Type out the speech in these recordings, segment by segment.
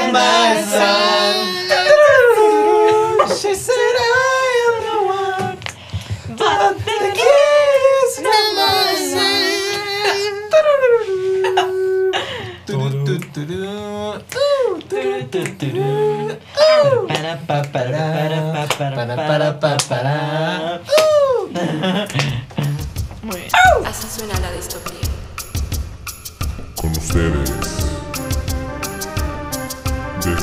want my son. She said I am the one. But the key is not my. Muy bien. Así suena la distopía. con ustedes.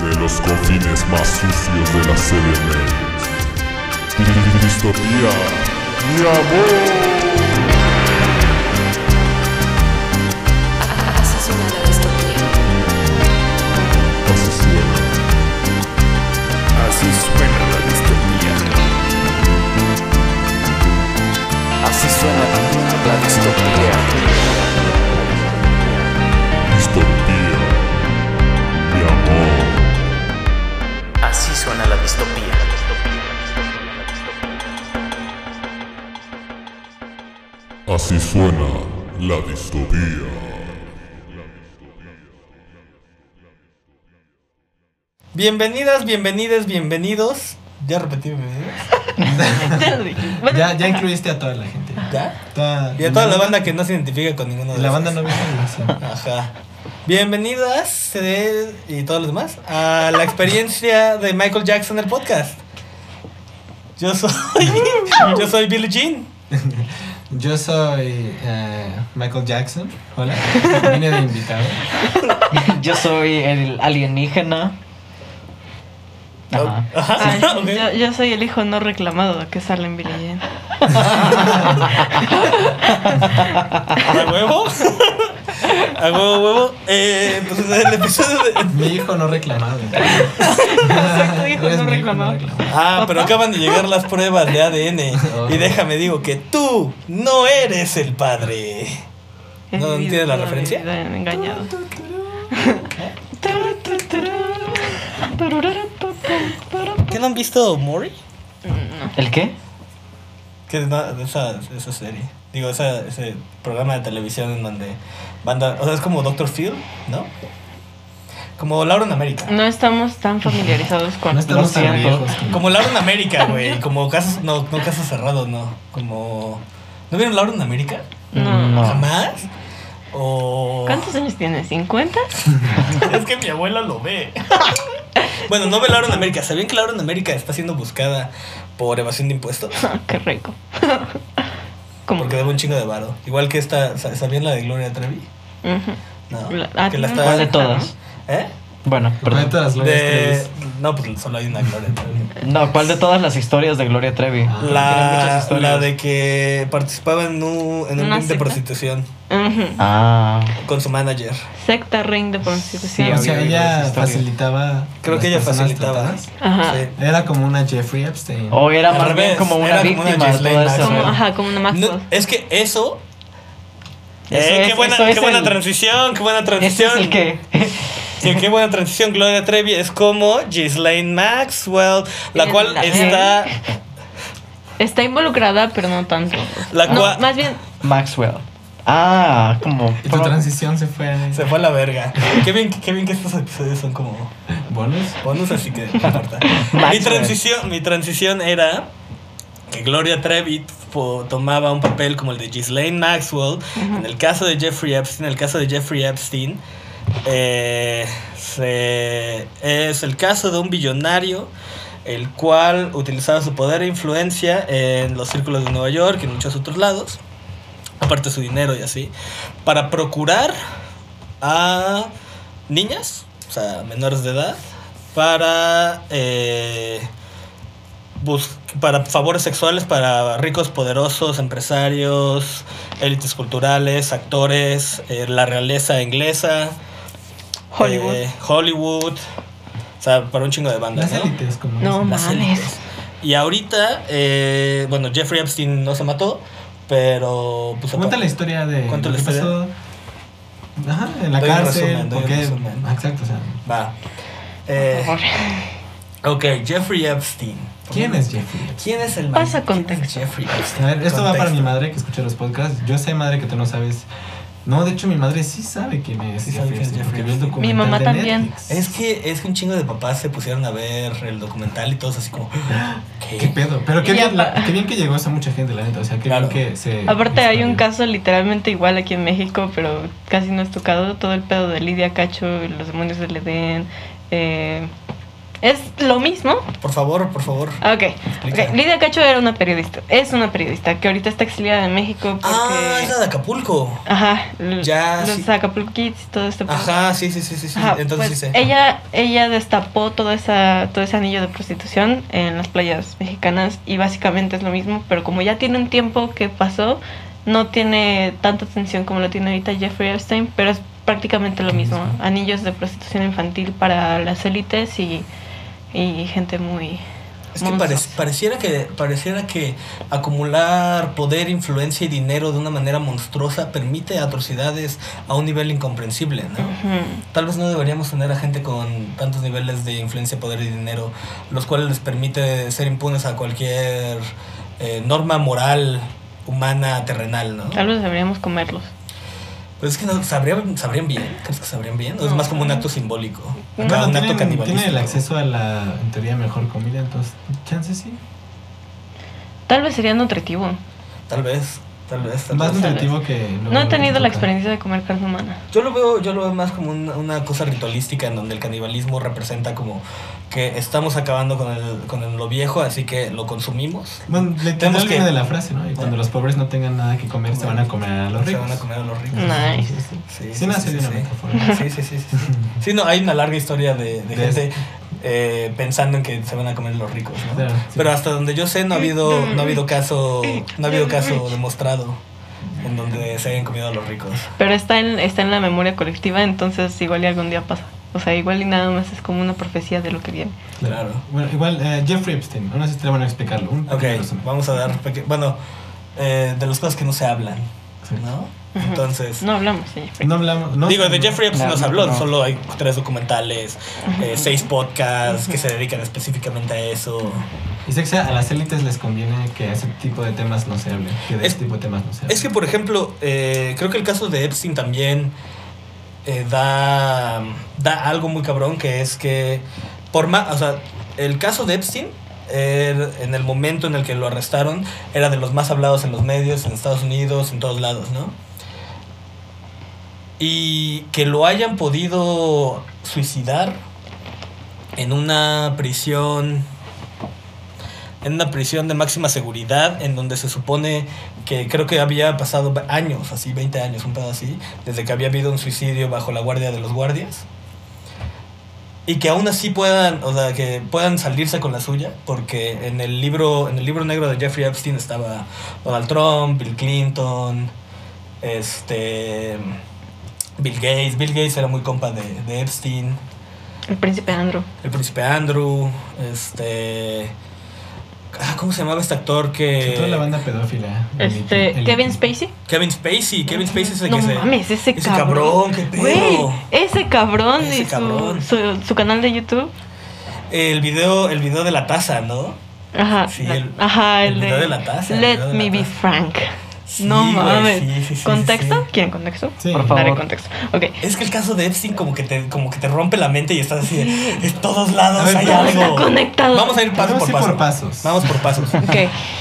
Desde los confines más sucios de la CDMX. Distopía, mi amor. Así suena la distopía. Así suena. Así suena la distopía. Así suena la. Distopía, distopía. Así suena la distopía. Bienvenidas, bienvenidas, bienvenidos. Ya repetí bienvenidos. Ya. Bueno, Ya, ya incluiste a toda la gente. ¿Ya? Toda- Y a toda la banda que no se identifica con ninguno de La banda no edición. Ajá. Bienvenidas CD y todos los demás a la experiencia de Michael Jackson el podcast. Yo soy yo soy Billie Jean. Yo soy eh, Michael Jackson. Hola. Vine de invitado. Yo soy el alienígena. Ajá. yo, yo soy el hijo no reclamado que sale en Billie Jean. ¿A huevo? ¿A huevo, huevo? Eh, pues el episodio de... Mi hijo no reclamado. tu hijo no reclamado. Ah, pero acaban de llegar las pruebas de ADN. Y déjame digo que tú no eres el padre. ¿No entiendes la referencia? Engañado. ¿Qué no han visto Maury? ¿El qué? Na- de esa, de esa serie. Digo, esa, ese programa de televisión en donde banda. O sea, es como Doctor Phil, ¿no? Como Laura en América. No estamos tan familiarizados con No estamos Lo tan siento. viejos. Como Laura en América, güey. Como casos. No, no casos cerrados, no. Como. ¿No vieron Laura en América? No. No. ¿Jamás? O. ¿Cuántos años tienes? ¿50? Es que mi abuela lo ve. bueno, no ve Laura en América. ¿Sabían que Laura en América está siendo buscada por evasión de impuestos? Qué rico. ¿Cómo? Porque debe un chingo de varo. Igual que esta. sa- ¿Sabían la de Gloria Trevi? No. La- ah, que la está. ¿Cuál de todas? ¿Eh? Bueno, ¿Cuál de perdón. todas las De... No, pues solo hay una Gloria Trevi. No, ¿cuál de todas las historias de Gloria Trevi? Ah. Tiene La, muchas historias. la de que participaba en un, en un ¿Una ring de prostitución Ujú. Ah. con su manager. Secta ring de prostitución. Sí, O sea, ella facilitaba. Creo que ella facilitaba. Ajá. Sí. Era como una Jeffrey Epstein. O era Al más revés, bien como una era como una víctima esa Maxwell. Como, ajá, como una. No, es que eso. Eso Eh, es- qué buena, eso es qué buena el- transición, qué buena Ese transición. es el que. Sí, qué buena transición. Gloria Trevi es como Ghislaine Maxwell, la cual la- está. Está involucrada, pero no tanto. La no, cua- más bien, Maxwell. Ah, como. Y tu transición se fue. Se fue a la verga. Qué bien, qué bien que estos episodios son como ¿Bonus? bonus, así que no importa. mi, transición, mi transición era que Gloria Trevi tomaba un papel como el de Ghislaine Maxwell. En el caso de Jeffrey Epstein, en el caso de Jeffrey Epstein, eh, es el caso de un billonario el cual utilizaba su poder e influencia en los círculos de Nueva York y en muchos otros lados, aparte su dinero y así, para procurar a niñas, o sea, menores de edad, para eh, para favores sexuales para ricos, poderosos, empresarios, élites culturales, actores, eh, la realeza inglesa, Hollywood. eh, Hollywood, o sea, para un chingo de bandas. Las ¿no? élites, como No. Las Mames. élites. Y ahorita, eh, bueno, Jeffrey Epstein no se mató, pero... Pues, Cuenta la historia de Cuenta la historia. pasó. Ajá, en la Doy cárcel. resumen, porque- resumen. Exacto, o sea. Va. Eh, Por favor. ok, Jeffrey Epstein. ¿Quién es Jeffrey? ¿Quién es el Pasa contexto. Jeffrey A Epstein? ver, esto va para mi madre que escucha los podcasts. Yo sé, madre, que tú no sabes No, de hecho mi madre sí sabe quién es Sí sabe Jeffrey quién es Epstein, Jeffrey porque vio el Epstein. documental Mi mamá también. Netflix. Es que, es que un chingo de papás se pusieron a ver el documental y todos así como, ¿qué? ¿Qué pedo? Pero qué bien, la- qué bien que llegó a mucha gente, la neta. O sea, qué Claro. bien que se. Aparte hay un caso literalmente igual aquí en México, pero casi no es tocado. Todo el pedo de Lidia Cacho y los demonios del Edén. eh, es lo mismo. Por favor, por favor. Ok, Explica. ok. Lidia Cacho era una periodista. Es una periodista que ahorita está exiliada en México porque... Ah, es la de Acapulco. Ajá, Ya, los sí. Acapulco Kids y todo este pedo. Ajá, sí, sí, sí, sí. sí. Ajá, Entonces pues, sí sé. Ella, ella destapó todo, esa, todo ese anillo de prostitución en las playas mexicanas y básicamente es lo mismo, pero como ya tiene un tiempo que pasó, no tiene tanta atención como lo tiene ahorita Jeffrey Epstein, pero es prácticamente lo mismo. Anillos de prostitución infantil para las élites y, y gente muy... Es que pareciera que pareciera que acumular poder, influencia y dinero de una manera monstruosa permite atrocidades a un nivel incomprensible, ¿no? Tal vez no deberíamos tener a gente con tantos niveles de influencia, poder y dinero, los cuales les permite ser impunes a cualquier eh, norma moral humana terrenal, ¿no? Tal vez deberíamos comerlos. Pues es que no, ¿sabrían, ¿sabrían bien? ¿Crees que sabrían bien? ¿O es más como un acto simbólico? No, Acá, un acto tienen, tienen canibalístico. el acceso a la, en teoría, mejor comida, entonces, chance sí. Tal vez sería nutritivo. Tal vez, tal vez. Tal Más nutritivo que. No he tenido la experiencia de comer carne humana. Yo lo veo, yo lo veo más como una, una cosa ritualística en donde el canibalismo representa como que estamos acabando con, el, con el- lo viejo, así que lo consumimos. Bueno, le Tenemos que- de la frase, ¿no? Y cuando los pobres no tengan nada que comer, se van a comer a los Se ricos. van a comer a los ricos. Nice. Sí, Sí, metáfora. Sí, sí, sí, sí, sí. Sí, no, hay una larga historia de, de De gente eh, pensando en que se van a comer los ricos, ¿no? Claro, sí. Pero hasta donde yo sé no ha habido, no ha habido caso, no ha habido caso demostrado en donde se hayan comido a los ricos. Pero está en, está en la memoria colectiva, entonces igual y algún día pasa. O sea, igual y nada más es como una profecía de lo que viene. Claro. Bueno, igual, eh, Jeffrey Epstein, aún así te van a explicarlo. Un Ok, vamos a dar, bueno, eh, de las cosas que no se hablan, Sí. ¿no? Entonces, No hablamos de Jeffrey. No hablamos. No, digo, de Jeffrey Epstein No, no se no, habló, no. solo hay tres documentales, eh, seis podcasts que se dedican específicamente a eso. Y sé que a las élites les conviene que ese tipo de temas no se hable. Que de Es- ese tipo de temas no se hable. Es que, por ejemplo, eh, creo que el caso de Epstein también eh, da, da algo muy cabrón, que es que, por más, o sea, el caso de Epstein, er- en el momento en el que lo arrestaron, era de los más hablados en los medios, en Estados Unidos, en todos lados, ¿no? Y que lo hayan podido suicidar en una prisión en una prisión de máxima seguridad en donde se supone que creo que había pasado años, así 20 años, un pedo así, desde que había habido un suicidio bajo la guardia de los guardias. Y que aún así puedan, o sea, que puedan salirse con la suya, porque en el libro, en el libro negro de Jeffrey Epstein estaba Donald Trump, Bill Clinton, este Bill Gates, Bill Gates era muy compa de, de Epstein, El príncipe Andrew. el príncipe Andrew, este ah, ¿cómo se llamaba este actor que Toda la banda pedófila. Este, El- el- Kevin Spacey. Kevin Spacey, Kevin Spacey es el no que se mames, ese, ese cabrón. cabrón, qué pedo. Güey, ese cabrón Ese y su, cabrón. Su, su canal de YouTube. el video el video de la taza, ¿no? Ajá, Sí, la- el- ajá, el el, video de, de la taza, Let de me la be frank. Sí, no mames. sí, sí, sí, ¿Contexto? sí. ¿Quieren contexto? Sí. Por Daré favor. contexto. Es que el caso de Epstein como que te como que te rompe la mente y estás así de, en todos lados ver, hay todo algo. está conectado. Vamos a ir paso por paso. por pasos. Vamos por pasos. Ok.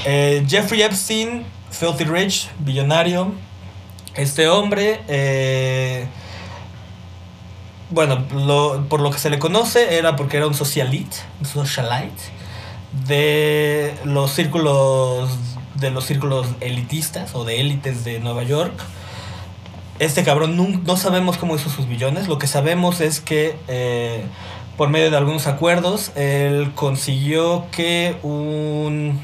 Eh, Jeffrey Epstein, filthy rich, billonario. Este hombre, eh, bueno, lo- por lo que se le conoce era porque era un socialite, un socialite de los círculos de los círculos elitistas o de élites de Nueva York. Este cabrón nun- no, sabemos cómo hizo sus billones. Lo que sabemos es que eh, por medio de algunos acuerdos él consiguió que un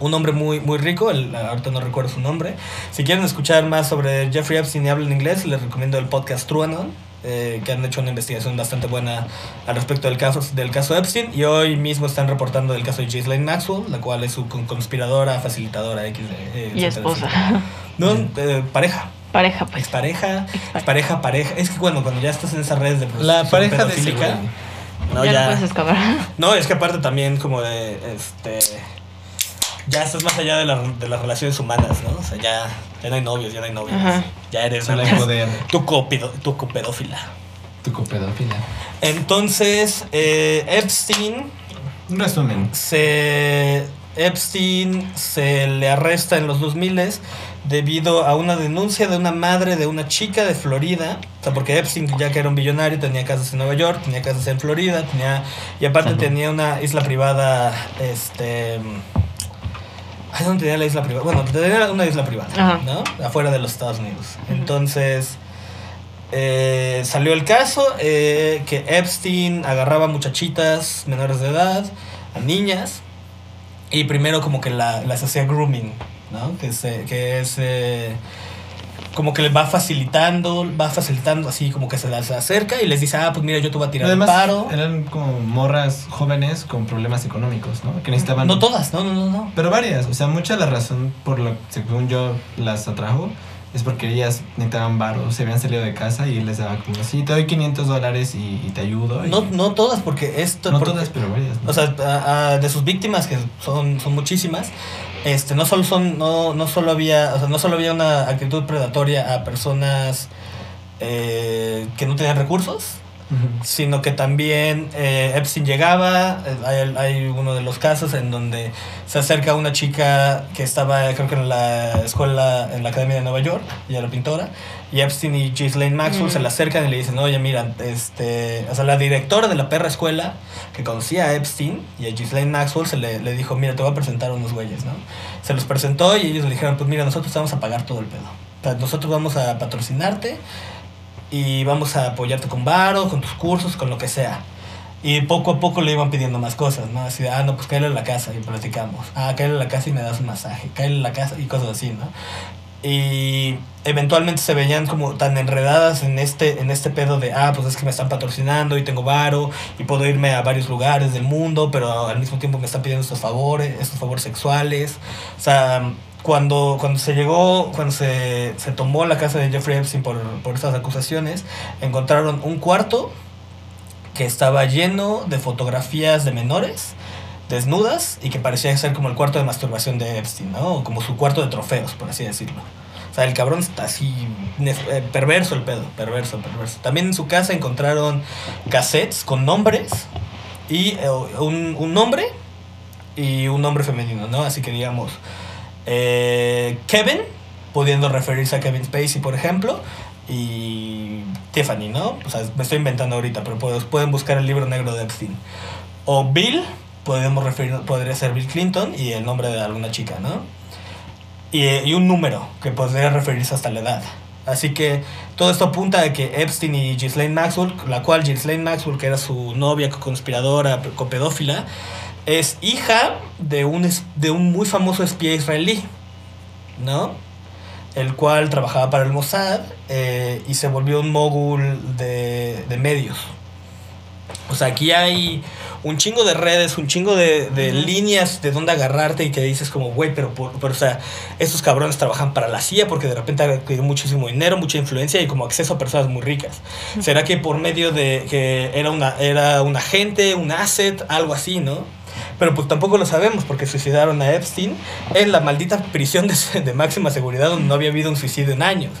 un hombre muy, muy rico, el, ahorita no recuerdo su nombre. Si quieren escuchar más sobre Jeffrey Epstein y hablan inglés, les recomiendo el podcast TrueAnon, eh, que han hecho una investigación bastante buena al respecto del caso, del caso Epstein. Y hoy mismo están reportando el caso de Ghislaine Maxwell, la cual es su con- conspiradora, facilitadora, X, eh, Y esposa. No, eh, pareja. Pareja, pues. Expareja, pareja, pareja. Es que bueno, cuando ya estás en esas redes de La pareja de güey. no, ya, ya, no puedes escapar. no, es que aparte también como de este ya estás más allá de, la- de las relaciones humanas, ¿no? O sea, ya, ya no hay novios, ya no hay novias. Ajá. Ya eres Solo más poder. tu, copido, tu copedófila. Tu copedófila. Entonces, eh, Epstein Un resumen. se Epstein se le arresta en los 2000 debido a una denuncia de una madre de una chica de Florida, o sea, porque Epstein ya que era un billonario tenía casas en Nueva York, tenía casas en Florida, tenía y aparte tenía una isla privada este Ay, ¿dónde tenía la isla privada? Bueno, tenía una isla privada, Ajá. ¿no? Afuera de los Estados Unidos. Entonces, eh, salió el caso eh, que Epstein agarraba muchachitas menores de edad, a niñas, y primero como que la, las hacía grooming, ¿no? Que, se, que es... eh, como que les va facilitando, va facilitando así, como que se las acerca y les dice, ah, pues mira, yo te voy a tirar Además, el paro. eran como morras jóvenes con problemas económicos, ¿no? Que necesitaban. No todas, no, no, no, no. Pero varias. O sea, mucha la razón por lo que, según yo, las atrajo es porque ellas necesitaban varo, se habían salido de casa y él les daba como, sí, te doy 500 dólares y, y te ayudo. y- No, no todas, porque esto... No porque- todas, pero varias. ¿no? O sea, a- a- de sus víctimas, que son, son muchísimas, este, no solo son, no, no solo había, o sea, no solo había una actitud predatoria a personas eh, que no tenían recursos, sino que también eh, Epstein llegaba, eh, hay, hay uno de los casos en donde se acerca una chica que estaba creo que en la escuela, en la Academia de Nueva York, ella era pintora, y Epstein y Ghislaine Maxwell Mm. se le acercan y le dicen, oye mira, este, o sea, la directora de la perra escuela que conocía a Epstein y a Ghislaine Maxwell se le, le dijo, mira, te voy a presentar a unos güeyes, ¿no? Se los presentó y ellos le dijeron, pues mira, nosotros te vamos a pagar todo el pedo. O sea, nosotros vamos a patrocinarte y vamos a apoyarte con varo, con tus cursos, con lo que sea. Y poco a poco le iban pidiendo más cosas, ¿no? Así ah, no, pues cállale a la casa y platicamos. Ah, cállale a la casa y me das un masaje. Cállale a la casa y cosas así, ¿no? Y eventualmente se veían como tan enredadas en este, en este pedo de, ah, pues es que me están patrocinando y tengo varo y puedo irme a varios lugares del mundo, pero al mismo tiempo me están pidiendo estos favores, estos favores sexuales. O sea, cuando, cuando se llegó, cuando se, se tomó la casa de Jeffrey Epstein por, por estas acusaciones, encontraron un cuarto que estaba lleno de fotografías de menores desnudas y que parecía ser como el cuarto de masturbación de Epstein, ¿no? Como su cuarto de trofeos, por así decirlo. O sea, el cabrón está así, eh, perverso el pedo, perverso, perverso. También en su casa encontraron cassettes con nombres y eh, un, un nombre y un nombre femenino, ¿no? Así que digamos, eh, Kevin, pudiendo referirse a Kevin Spacey, por ejemplo, y Tiffany, ¿no? O sea, me estoy inventando ahorita, pero pueden buscar el libro negro de Epstein. O Bill, podemos referir, podría ser Bill Clinton y el nombre de alguna chica, ¿no? Y, y un número que podría referirse hasta la edad. Así que todo esto apunta a que Epstein y Ghislaine Maxwell, la cual Ghislaine Maxwell, que era su novia conspiradora, copedófila, es hija de un, de un muy famoso espía israelí, ¿no? El cual trabajaba para el Mossad eh, y se volvió un mogul de, de medios. O sea, aquí hay un chingo de redes, un chingo de, de líneas de dónde agarrarte y que dices como, güey, pero, por- pero, o sea, estos cabrones trabajan para la CIA porque de repente tienen muchísimo dinero, mucha influencia y como acceso a personas muy ricas. ¿Será que por medio de que era, una, era un agente, un asset, algo así, no? Pero pues tampoco lo sabemos porque suicidaron a Epstein en la maldita prisión de, de máxima seguridad donde no había habido un suicidio en años.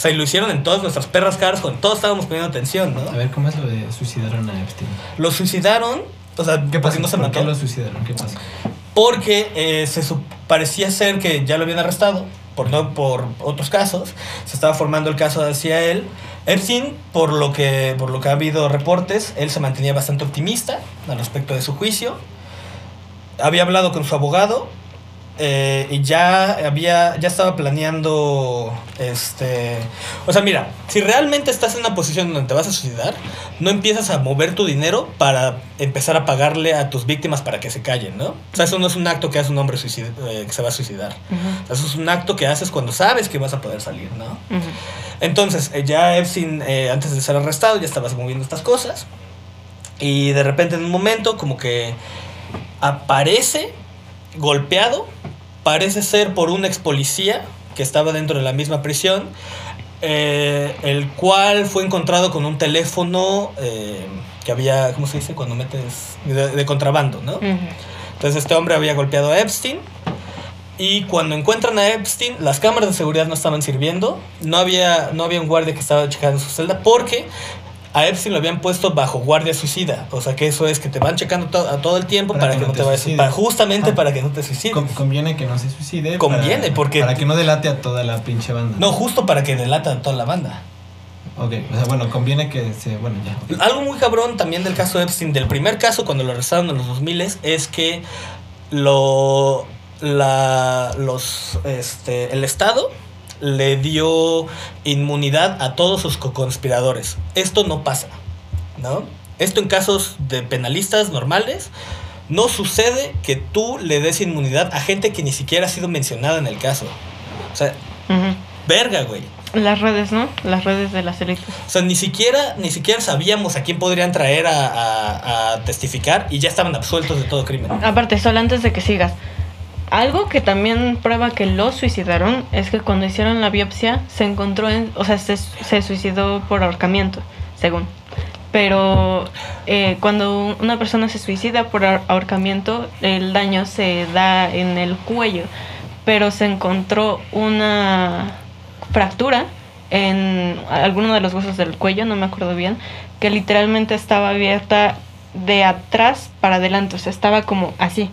O sea, y lo hicieron en todas nuestras perras caras cuando todos estábamos poniendo atención, ¿no? A ver, ¿cómo es lo de suicidaron a Epstein? Lo suicidaron, o sea, ¿Qué pasó? no se ¿Por mató. qué lo suicidaron? ¿Qué pasó? Porque eh, se parecía ser que ya lo habían arrestado, por no por otros casos. Se estaba formando el caso hacia él. Epstein, por lo que, por lo que ha habido reportes, él se mantenía bastante optimista al respecto de su juicio. Había hablado con su abogado eh, y ya había ya estaba planeando este o sea mira si realmente estás en una posición donde te vas a suicidar no empiezas a mover tu dinero para empezar a pagarle a tus víctimas para que se callen no o sea eso no es un acto que hace un hombre eh, que se va a suicidar O sea, eso es un acto que haces cuando sabes que vas a poder salir no entonces, eh, ya Epstein, antes de ser arrestado, ya estaba moviendo estas cosas. Y de repente, en un momento, como que aparece golpeado. Parece ser por un ex policía que estaba dentro de la misma prisión. eh, el cual fue encontrado con un teléfono eh, que había, ¿cómo se dice? Cuando metes de, de contrabando, ¿no? Entonces este hombre había golpeado a Epstein Y cuando encuentran a Epstein, las cámaras de seguridad no estaban sirviendo. No había, no había un guardia que estaba checando su celda porque a Epstein lo habían puesto bajo guardia suicida. O sea que eso es que te van checando to- a todo el tiempo para, que, no te, vayas para- justamente para que no te suicides. Con- conviene que no se suicide. Conviene, para- porque- Para que no delate a toda la pinche banda. No, justo para que delatan a toda la banda. Ok, o sea, bueno, conviene que se. Bueno, ya. Algo muy cabrón también del caso Epstein, del primer caso cuando lo arrestaron en los 2000 es que lo la los este el Estado le dio inmunidad a todos sus co-conspiradores. Esto no pasa, ¿no? Esto en casos de penalistas normales no sucede que tú le des inmunidad a gente que ni siquiera ha sido mencionada en el caso. O sea, Ujú. verga, güey. Las redes, ¿no? Las redes de las élites. O sea, ni siquiera, ni siquiera sabíamos a quién podrían traer a, a- a testificar y ya estaban absueltos de todo crimen. Aparte, solo antes de que sigas. Algo que también prueba que lo suicidaron es que cuando hicieron la biopsia se encontró en, o sea, se, se suicidó por ahorcamiento, según. Pero eh, cuando una persona se suicida por ahor- ahorcamiento, el daño se da en el cuello, pero se encontró una fractura en alguno de los huesos del cuello, no me acuerdo bien, que literalmente estaba abierta de atrás para adelante, o sea, estaba como así.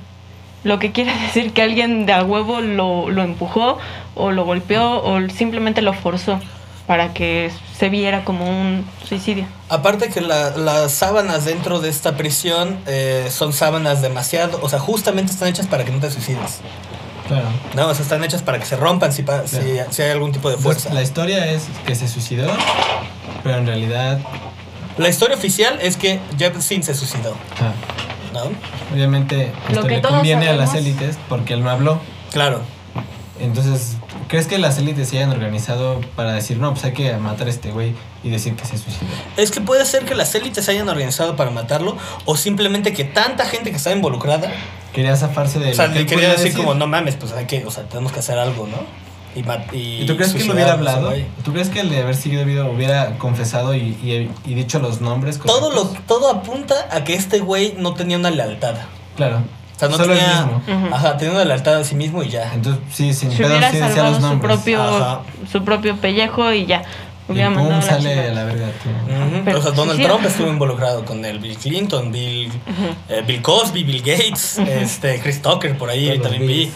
Lo que quiere decir que alguien de a huevo lo, lo empujó o lo golpeó o simplemente lo forzó para que se viera como un suicidio. Aparte que la- las sábanas dentro de esta prisión eh, son sábanas demasiado, o sea, justamente están hechas para que no te suicides. Claro. No, o sea, están hechas para que se rompan si, pa- si, Claro. si hay algún tipo de Entonces, fuerza. la historia es que se suicidó, pero en realidad. La historia oficial es que Jefferson se suicidó, ah, ¿no? obviamente Lo esto que le todos conviene a las élites porque él no habló. Claro. Entonces, ¿crees que las élites se hayan organizado para decir, no, pues hay que matar a este güey y decir que se suicidó? Es que puede ser que las élites se hayan organizado para matarlo o simplemente que tanta gente que está involucrada Quería zafarse de O sea, le él quería decir, como, no mames, pues hay que, o sea, tenemos que hacer algo, ¿no? Y, y, ¿Y tú crees que lo hubiera hablado? ¿Tú crees que el de haber seguido video hubiera confesado y, y- y dicho los nombres? Todo, lo, todo apunta a que este güey no tenía una lealtad. Claro. O sea, no Solo tenía. el mismo. Ajá, tenía una lealtad a sí mismo y ya. Entonces, sí, sin Si pedo sí decía salvado los su nombres. propio, Ajá. su propio pellejo y ya. Hubiera pum, mandado la sale chingada. a la verga tú. Pero o sea, Donald sí. Trump estuvo involucrado con él, Bill Clinton, Bill, eh, Bill Cosby, Bill Gates, este, Chris Tucker, por ahí también vi.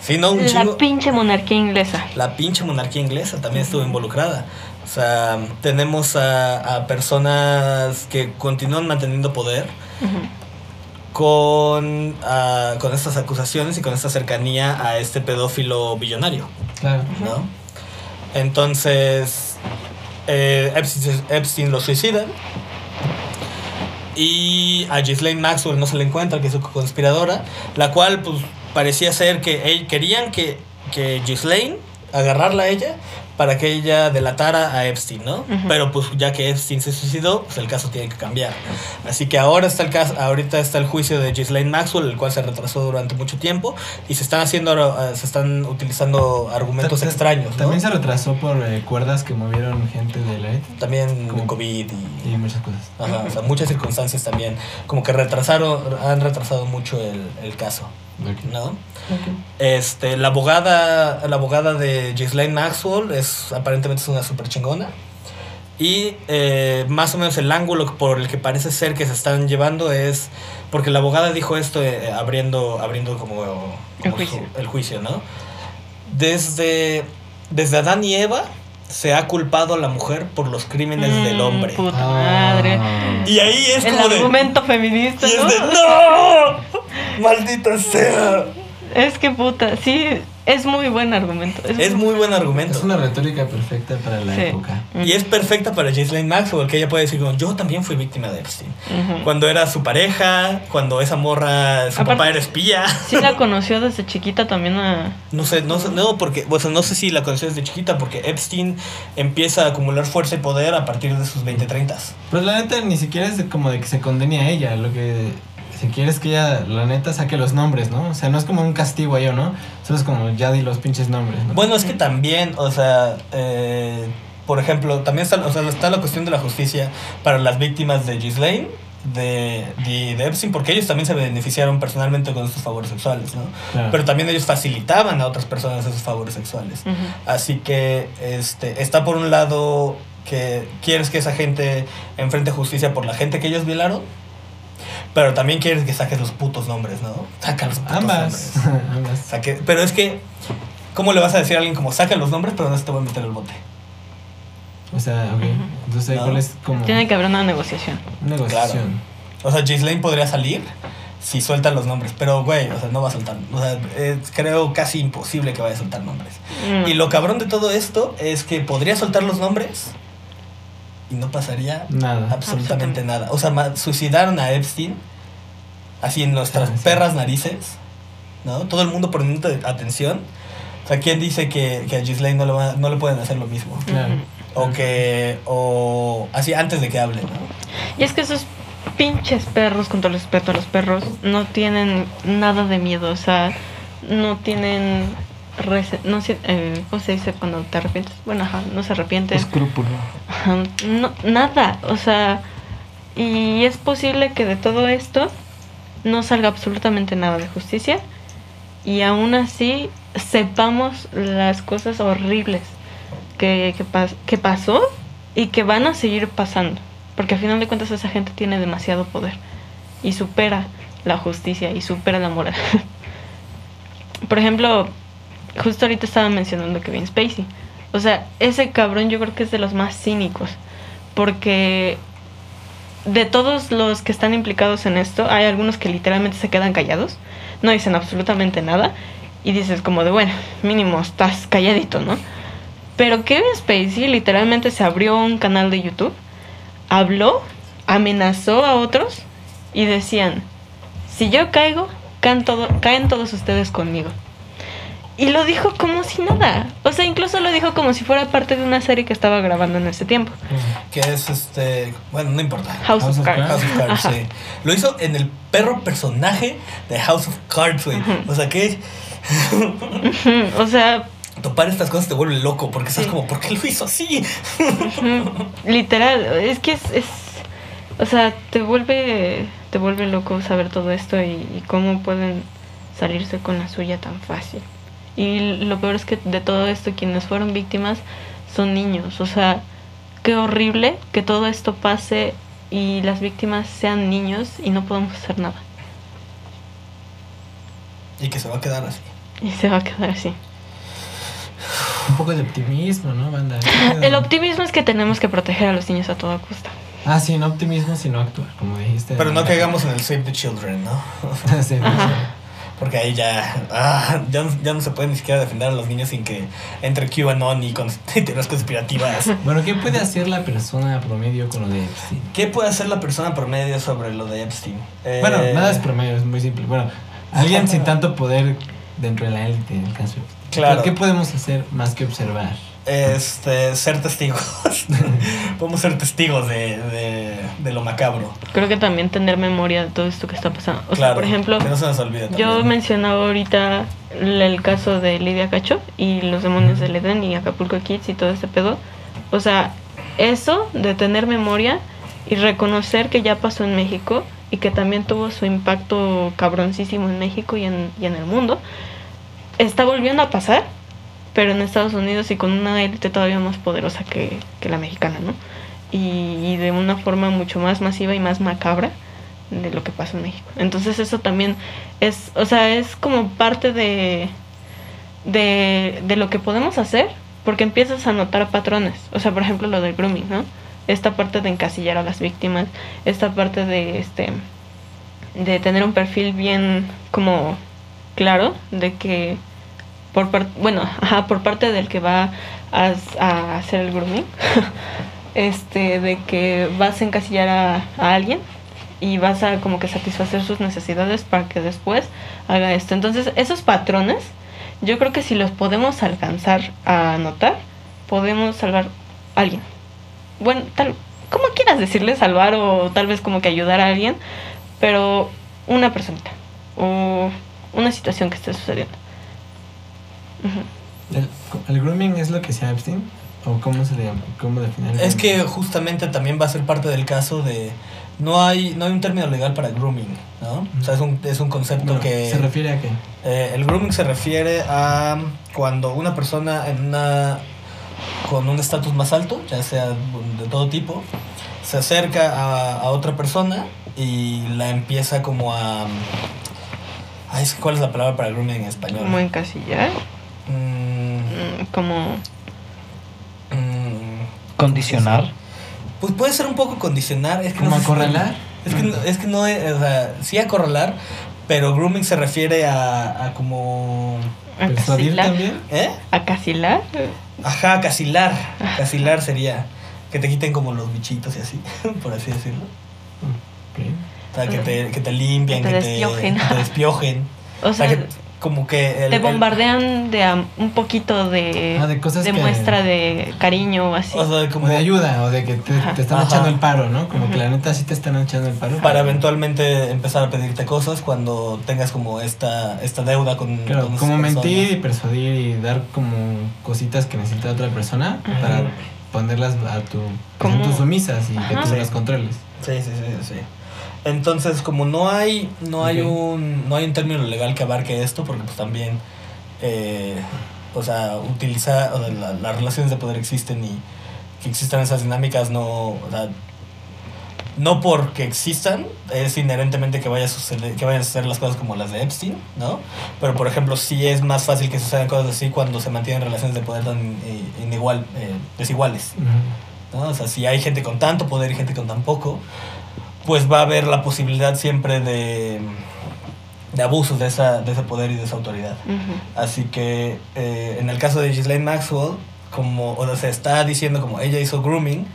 Sí, no, un La chingo. pinche monarquía inglesa. La pinche monarquía inglesa también estuvo involucrada. O sea, tenemos a, a personas que continúan manteniendo poder con, con estas acusaciones y con esta cercanía a este pedófilo billonario, Claro. ¿no? Entonces, eh, Epstein, lo suicidan y a Ghislaine Maxwell no se le encuentra, que es su conspiradora, la cual pues parecía ser que ell- querían que, que Ghislaine agarrarla a ella para que ella delatara a Epstein, ¿no? Pero pues ya que Epstein se suicidó, pues el caso tiene que cambiar. Así que ahora está el caso, ahorita está el juicio de Ghislaine Maxwell, el cual se retrasó durante mucho tiempo y se están haciendo eh, se están utilizando argumentos ta- extraños, ¿no? También se retrasó por eh, cuerdas que movieron gente de la También Como- COVID y y muchas cosas. Ajá, o sea, muchas circunstancias también como que retrasaron, han retrasado mucho el, el caso, ¿no? Este, la abogada, la abogada de Ghislaine Maxwell es aparentemente es una super chingona. Y eh, más o menos el ángulo por el que parece ser que se están llevando es porque la abogada dijo esto eh, abriendo, abriendo como, como juicio. su- el juicio, ¿no? Desde, desde Adán y Eva se ha culpado a la mujer por los crímenes del Mm, hombre. Puta Ah. madre. Y ahí es El como de... argumento feminista, Y es ¿no? de ¡No! ¡Maldita sea! Es que puta, sí, es muy buen argumento. Es muy buen argumento. Es una retórica perfecta para la Sí. época. Y es perfecta para Ghislaine Maxwell, que ella puede decir, yo también fui víctima de Epstein. Cuando era su pareja, cuando esa morra, su Aparte- papá era espía. Sí la conoció desde chiquita también a... No sé, no sé, no, porque, o sea, no sé si la conoció desde chiquita, porque Epstein empieza a acumular fuerza y poder a partir de sus 20, 30. Pero la neta ni siquiera es como de que se condene a ella. Lo que se quiere es que ella, la neta, saque los nombres, ¿no? O sea, no es como un castigo a ella, ¿no? Solo es como ya di los pinches nombres, ¿no? Bueno, es que también, o sea, eh, por ejemplo, también está, o sea, está la cuestión de la justicia para las víctimas de Ghislaine de, de, de Epstein, porque ellos también se beneficiaron personalmente con estos favores sexuales, ¿no? Claro. Pero también ellos facilitaban a otras personas esos favores sexuales. Así que este, está por un lado que quieres que esa gente enfrente justicia por la gente que ellos violaron, pero también quieres que saques los putos nombres, ¿no? Saca los putos Ambas. nombres. Ambas. Saque- pero es que, ¿cómo le vas a decir a alguien como saca los nombres, pero no se te va a meter el bote? O sea, ok. Entonces, ahí No. ¿cuál es como Tiene que haber una negociación. una negociación? O sea, Ghislaine podría salir si sueltan los nombres, pero güey, o sea, no va a soltar. O sea, es, creo casi imposible que vaya a soltar nombres. Mm. Y lo cabrón de todo esto es que podría soltar los nombres y no pasaría Nada. absolutamente nada. O sea, suicidaron a Epstein así en nuestras sí. perras narices, ¿no? Todo el mundo poniendo atención. O sea, ¿quién dice que, que a Ghislaine no le, va- no le pueden hacer lo mismo? Claro. O que, o así antes de que hable, ¿no? Y es que esos pinches perros, con todo el respeto a los perros, no tienen nada de miedo. O sea, no tienen. No sé, eh, ¿Cómo se dice cuando te arrepientes? Bueno, ajá, no se arrepienten. Escrúpulo. No, nada, o sea, y es posible que de todo esto no salga absolutamente nada de justicia y aún así sepamos las cosas horribles que, que, pas- que pasó y que van a seguir pasando, porque al final de cuentas esa gente tiene demasiado poder y supera la justicia y supera la moral. Por ejemplo, justo ahorita estaba mencionando Kevin Spacey. O sea, ese cabrón yo creo que es de los más cínicos. Porque de todos los que están implicados en esto, hay algunos que literalmente se quedan callados, no dicen absolutamente nada. Y dices como de, bueno, mínimo estás calladito, ¿no? Pero Kevin Spacey literalmente se abrió un canal de YouTube, habló, amenazó a otros y decían, si yo caigo, caen, todo- caen todos ustedes conmigo. Y lo dijo como si nada. O sea, incluso lo dijo como si fuera parte de una serie que estaba grabando en ese tiempo. Que es este. Bueno, no importa. House, House of Cards. House of Cards, sí. Lo hizo en el perro personaje de House of Cards, güey. O sea que O sea, topar estas cosas te vuelve loco porque estás Sí. como, ¿por qué lo hizo así? literal, es que es, es- o sea, te vuelve, te vuelve loco saber todo esto y, y cómo pueden salirse con la suya tan fácil. Y lo peor es que de todo esto quienes fueron víctimas son niños, o sea, qué horrible que todo esto pase y las víctimas sean niños y no podemos hacer nada. Y que se va a quedar así. Y se va a quedar así. Un poco de optimismo, ¿no, banda? El optimismo es que tenemos que proteger a los niños a toda costa. Ah, sí, no optimismo, sino actuar, como dijiste. Pero no caigamos en el Save the Children, ¿no? Sí, Ajá. Porque ahí ya, ah, ya, no- ya no se puede ni siquiera defender a los niños sin que entre QAnon y con teorías conspirativas. Bueno, ¿qué puede hacer la persona promedio con lo de Epstein? ¿Qué puede hacer la persona promedio sobre lo de Epstein? Eh, Bueno, nada es promedio, es muy simple. Bueno, alguien sin tanto poder dentro de la élite, en el caso de Epstein. Claro. ¿Qué podemos hacer más que observar? Este, ser testigos. Podemos ser testigos de, de, de lo macabro. Creo que también tener memoria de todo esto que está pasando. O sea, por ejemplo, que no se nos olvide. yo mencionaba ahorita el el caso de Lidia Cacho y los demonios del Edén y Acapulco Kids y todo ese pedo. O sea, eso de tener memoria y reconocer que ya pasó en México y que también tuvo su impacto cabroncísimo en México y en, y en el mundo, está volviendo a pasar, pero en Estados Unidos y con una élite todavía más poderosa que, que la mexicana, ¿no? Y, de una forma mucho más masiva y más macabra de lo que pasó en México. Entonces eso también es, o sea, es como parte de, de, de lo que podemos hacer, porque empiezas a notar patrones. O sea, por ejemplo, lo del grooming, ¿no? Esta parte de encasillar a las víctimas, esta parte de este de tener un perfil bien como claro de que por bueno, ajá, por parte del que va a, a hacer el grooming, este, de que vas a encasillar a, a alguien y vas a como que satisfacer sus necesidades para que después haga esto. Entonces, esos patrones, yo creo que si los podemos alcanzar a notar, podemos salvar a alguien. Bueno, tal, como quieras decirle salvar o tal vez como que ayudar a alguien, pero una personita o una situación que esté sucediendo. ¿El, el grooming es lo que sea Epstein? ¿O cómo se le llama? ¿Cómo definir? el Es que justamente también va a ser parte del caso de, no hay, no hay un término legal para grooming, ¿no? O sea, es un, es un concepto Bueno, que... ¿Se refiere a qué? Eh, el grooming se refiere a cuando una persona en una con un estatus más alto, ya sea de todo tipo, se acerca a, a otra persona y la empieza como a... Ay, ¿cuál es la palabra para grooming en español? Como encasillar, Mm, mm, como... Condicionar. pues puede ser un poco condicionar. Es que ¿Como no acorralar? Es que, no- es que no es, o sea, sí acorralar, pero grooming se refiere a, a como... ¿Persuadir Acasilar. también? ¿Eh? Acasilar. Ajá, casilar. Casilar sería que te quiten como los bichitos y así, por así decirlo. O sea, que te, que te limpian, Que que te te, despiojen. que te despiojen. O O sea, sea, que como que... el- te el- bombardean de am- un poquito de, Ah, de cosas que- muestra de cariño o así. o sea, Como de ayuda o de que te, Ajá. te están Ajá. echando el paro, ¿no? Como que la neta sí te están echando el paro. para eventualmente empezar a pedirte cosas cuando tengas como esta, esta deuda con... Claro, con como mentir y persuadir y dar como cositas que necesita otra persona Ajá. para ponerlas a tu... Como- tus sumisas y que tú Sí. las controles. Sí, sí, sí, sí. Entonces, como no hay, no hay un, no hay un término legal que abarque esto, porque pues también, eh, o sea, utilizar, o sea, la- las relaciones de poder existen y que existan esas dinámicas no, o sea, no porque existan es inherentemente que vaya a suceder, que vayan a suceder las cosas como las de Epstein, ¿no? Pero por ejemplo, sí es más fácil que sucedan cosas así cuando se mantienen relaciones de poder tan eh, inigual, eh, desiguales. ¿no? O sea, si hay gente con tanto poder y gente con tan poco, pues va a haber la posibilidad siempre de, de abusos de, esa, de ese poder y de esa autoridad. Así que eh, en el caso de Ghislaine Maxwell, como, o se está diciendo como ella hizo grooming,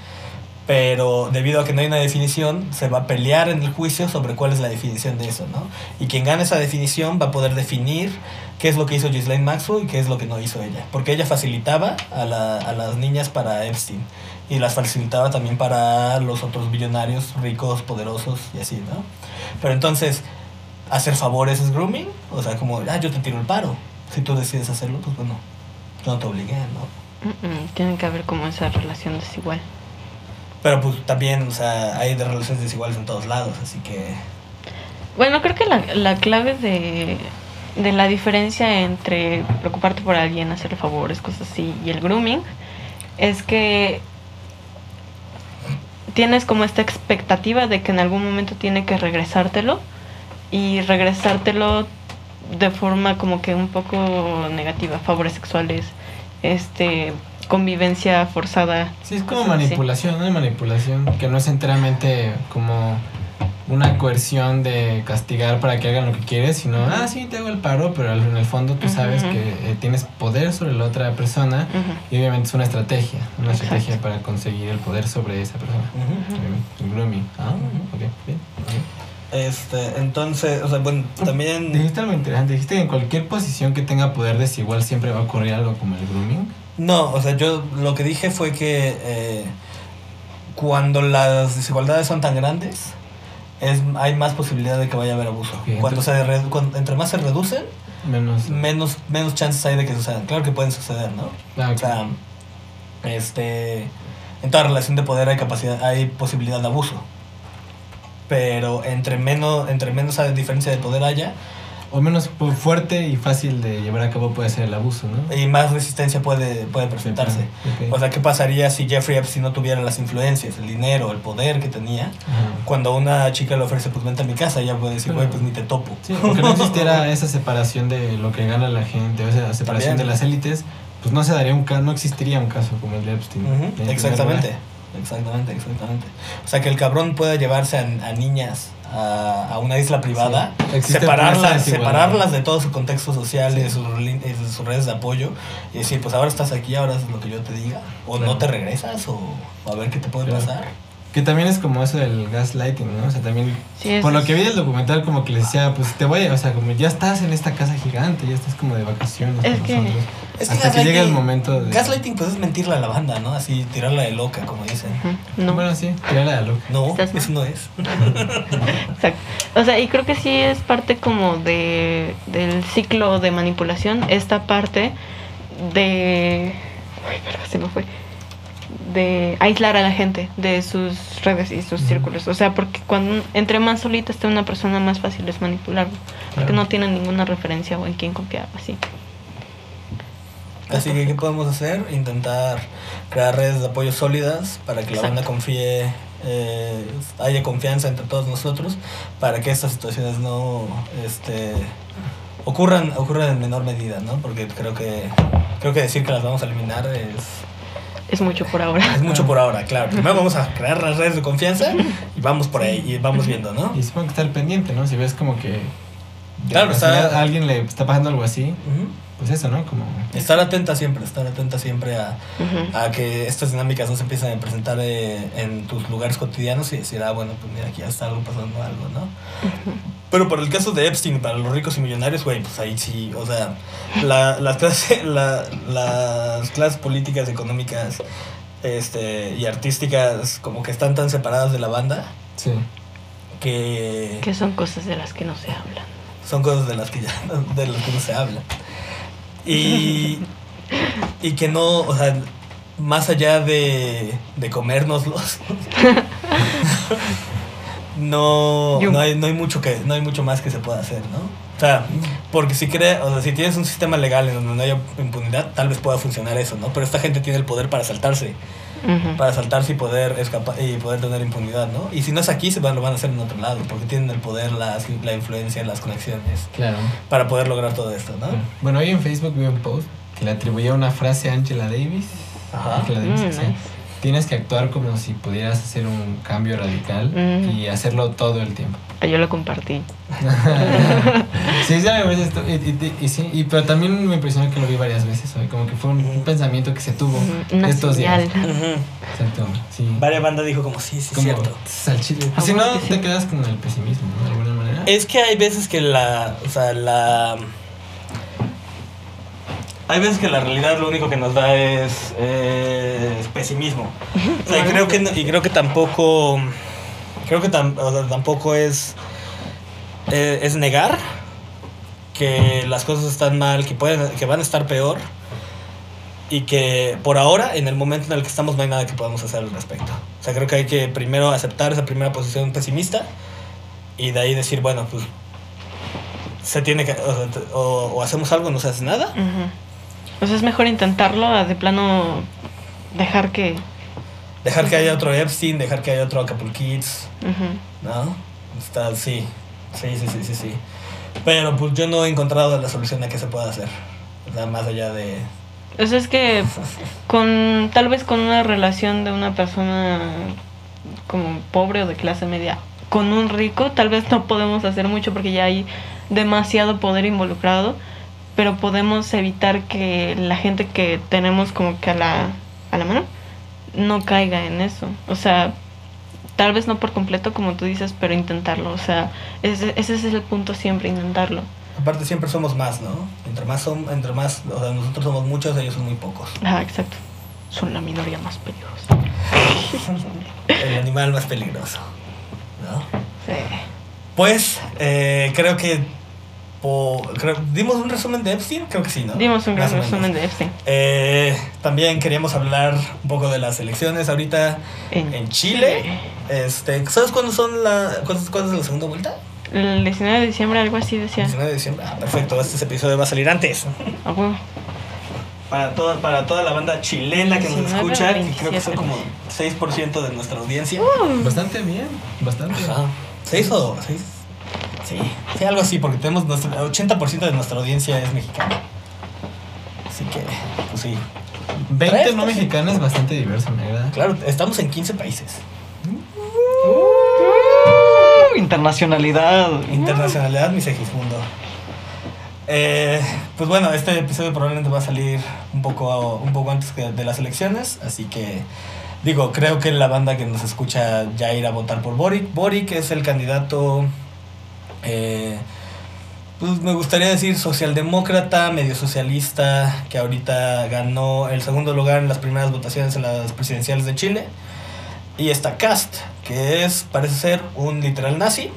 pero debido a que no hay una definición, se va a pelear en el juicio sobre cuál es la definición de eso, ¿no? Y quien gane esa definición va a poder definir qué es lo que hizo Ghislaine Maxwell y qué es lo que no hizo ella. Porque ella facilitaba a, la- a las niñas para Epstein y las facilitaba también para los otros billonarios ricos, poderosos y así, ¿no? Pero entonces, hacer favores es grooming, o sea, como, ah, yo te tiro el paro. Si tú decides hacerlo, pues bueno, yo no te obligué, ¿no? Mm, mm, Tiene que haber como esa relación desigual. Pero pues también, o sea, hay de relaciones desiguales en todos lados, así que... Bueno, creo que la, la clave de, de la diferencia entre preocuparte por alguien, hacerle favores, cosas así, y el grooming, es que tienes como esta expectativa de que en algún momento tiene que regresártelo y regresártelo de forma como que un poco negativa, favores sexuales, este convivencia forzada. Sí, es como así. manipulación, una manipulación que no es enteramente como una coerción de castigar para que hagan lo que quieres, sino, ah, sí, te hago el paro, pero en el fondo tú sabes Ujú. que eh, tienes poder sobre la otra persona Ujú. y obviamente es una estrategia, una Exacto. estrategia para conseguir el poder sobre esa persona. Obviamente, El grooming. Ah, Ujú. ok, bien. ok. Este, entonces, o sea, bueno, también... Dijiste algo interesante, dijiste que en cualquier posición que tenga poder desigual siempre va a ocurrir algo como el grooming. No, o sea, yo lo que dije fue que eh, cuando las desigualdades son tan grandes, es, hay más posibilidad de que vaya a haber abuso. Cuando entonces- se cuando- entre más se reducen, Menos... menos, menos chances hay de que sucedan. Claro que pueden suceder, ¿no? Ah, ok. O sea, este, en toda relación de poder hay capacidad, hay posibilidad de abuso. Pero entre menos, entre menos diferencia de poder haya, O menos fu- fuerte y fácil de llevar a cabo puede ser el abuso, ¿no? y más resistencia puede, puede presentarse. Ok. O sea, ¿qué pasaría si Jeffrey Epstein no tuviera las influencias, el dinero, el poder que tenía? Ajá. Cuando una chica le ofrece, pues vente a mi casa, ella puede decir, güey, pues ni te topo. Sí, porque no existiera esa separación de lo que gana la gente, o esa separación También. de las élites, pues no se daría un caso, no existiría un caso como el de Epstein. Primer Exactamente, exactamente, exactamente. O sea, que el cabrón pueda llevarse a, a niñas a, a una isla privada, Sí, separarlas, separarlas de todo su contexto social de sus, de sus redes de apoyo y decir, pues ahora estás aquí, ahora es lo que yo te diga, o Claro. no te regresas, o, o a ver qué te puede Claro. pasar. Que también es como eso del gaslighting, ¿no? O sea, también, Sí, por lo que vi del documental, como que les decía, pues te voy a, o sea, como ya estás en esta casa gigante, ya estás como de vacaciones Es que- nosotros. Es que Hasta que llega el momento de... Gaslighting, pues es mentirle a la banda, ¿no? Así, tirarla de loca, como dicen. No. Bueno, sí, tirarla de loca. No, eso no es. Exacto. O sea, y creo que sí es parte como de del ciclo de manipulación, esta parte de... Ay, verga, se me fue. De aislar a la gente de sus redes y sus círculos. O sea, porque cuando entre más solita esté una persona, más fácil es manipularlo. Porque no tienen ninguna referencia o en quién confiar, así. Así que, ¿qué podemos hacer? Intentar crear redes de apoyo sólidas para que la banda confíe, eh, haya confianza entre todos nosotros, para que estas situaciones no este, ocurran, ocurran en menor medida, ¿no? Porque creo que, creo que decir que las vamos a eliminar es, Es mucho por ahora. es mucho por ahora, claro. Primero vamos a crear las redes de confianza y vamos por ahí y vamos viendo, ¿no? Y supongo que estar pendiente, ¿no? Si ves como que. Claro, está- a alguien le está pasando algo así, Ujú. Pues eso, ¿no? Como. Estar atenta siempre, estar atenta siempre a, a que estas dinámicas no se empiecen a presentar eh, en tus lugares cotidianos y decir, ah, bueno, pues mira, aquí ya está algo pasando, algo, ¿no? Pero por el caso de Epstein, para los ricos y millonarios, güey, pues ahí sí, o sea, la, las, clases, la- las clases políticas, económicas este, y artísticas como que están tan separadas de la banda Sí. que Que son cosas de las que no se hablan. son cosas de las que ya de las que no se habla y y que no o sea más allá de, de comérnoslos no no hay, no hay mucho que no hay mucho más que se pueda hacer no o sea porque si crea o sea si tienes un sistema legal en donde no haya impunidad tal vez pueda funcionar eso no pero esta gente tiene el poder para saltarse Para saltarse y poder escapar y poder tener impunidad no y si no es aquí se van lo van a hacer en otro lado porque tienen el poder las, la influencia las conexiones Claro. para poder lograr todo esto, ¿no? Bueno, hoy en Facebook vi un post que le atribuía una frase a Angela Davis. Ajá. Angela Davis Mm, nice. Tienes que actuar como si pudieras hacer un cambio radical Mm. y hacerlo todo el tiempo. Ah, Yo lo compartí. sí, sí, a veces esto- y, y- y sí, y- pero también me impresionó que lo vi varias veces hoy, como que fue un, un pensamiento que se tuvo Una estos señal. días. Exacto, sí. Varias bandas dijo como, sí, sí, Como cierto. al chile. Ah, si no, sí. te quedas con el pesimismo, ¿no? De alguna manera. Es que hay veces que la, o sea, la... Hay veces que la realidad lo único que nos da es, es pesimismo. O sea, y creo que, no- y creo que tampoco, creo que tam- o sea, tampoco es, eh, es negar que las cosas están mal, que, pueden, que van a estar peor y que por ahora, en el momento en el que estamos, no hay nada que podamos hacer al respecto. O sea, creo que hay que primero aceptar esa primera posición pesimista y de ahí decir, bueno, pues se tiene que, o, hacemos algo, no se hace nada. Ujú. O sea, es mejor intentarlo de plano dejar que... Dejar que haya otro Epstein, dejar que haya otro Acapulco Kids, Ujú. ¿no? Está, sí, sí, sí, sí, sí, sí. Pero pues yo no he encontrado la solución a qué se puede hacer. O sea, más allá de... O sea, es que con tal vez con una relación de una persona como pobre o de clase media con un rico, tal vez no podemos hacer mucho porque ya hay demasiado poder involucrado, pero podemos evitar que la gente que tenemos como que a la, a la mano no caiga en eso. O sea, tal vez no por completo como tú dices, pero intentarlo. O sea, ese, ese es el punto siempre, intentarlo. Aparte siempre somos más, ¿no? Entre más, son, entre más, o sea, nosotros somos muchos, ellos son muy pocos. Ah, exacto. Son la minoría más peligrosa. El animal más peligroso, ¿no? Sí. Pues eh, creo que creo- dimos un resumen de Epstein, creo que sí, ¿no? Dimos un gran o resumen de Epstein. Eh, también queríamos hablar un poco de las elecciones ahorita En en Chile. Este, ¿Sabes cuándo son la cuándo, cuándo es la segunda vuelta? El 19 de diciembre, algo así decía. 19 de diciembre. Ah, perfecto, este episodio va a salir antes. A huevo. Para toda, para toda la banda chilena que nos 19 escucha, o que creo que 27. son como 6% de nuestra audiencia. Bastante bien, bastante. Ajá. ¿Seis o seis? Sí, sí, algo así, porque tenemos nuestro 80% de nuestra audiencia es mexicana. Así que, pues sí. 20 Tres, no pues, mexicanos bastante diverso, agrada. Claro, estamos en 15 países. Uh, internacionalidad. Internacionalidad, mi Segismundo. Eh, pues bueno, este episodio probablemente va a salir un poco, un poco antes que de las elecciones, así que digo, creo que la banda que nos escucha ya irá a votar por Boric. Boric es el candidato, eh, pues me gustaría decir socialdemócrata, medio socialista, que ahorita ganó el segundo lugar en las primeras votaciones en las presidenciales de Chile. Y está Cast, que es, parece ser, un literal nazi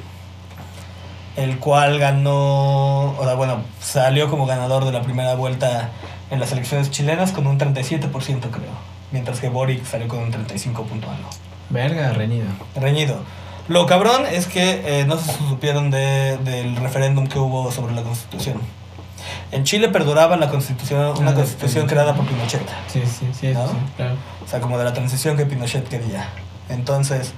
el cual ganó, o sea, bueno, salió como ganador de la primera vuelta en las elecciones chilenas con un 37% creo. mientras que Boric salió con un 35 punto algo. Verga, reñido. Reñido. Lo cabrón es que eh, no se supieron de- del referéndum que hubo sobre la constitución. En Chile perduraba la constitución, una Ah, constitución creada por Pinochet. Sí, sí, sí, ¿No? sí, claro. O sea, como de la transición que Pinochet quería. Entonces,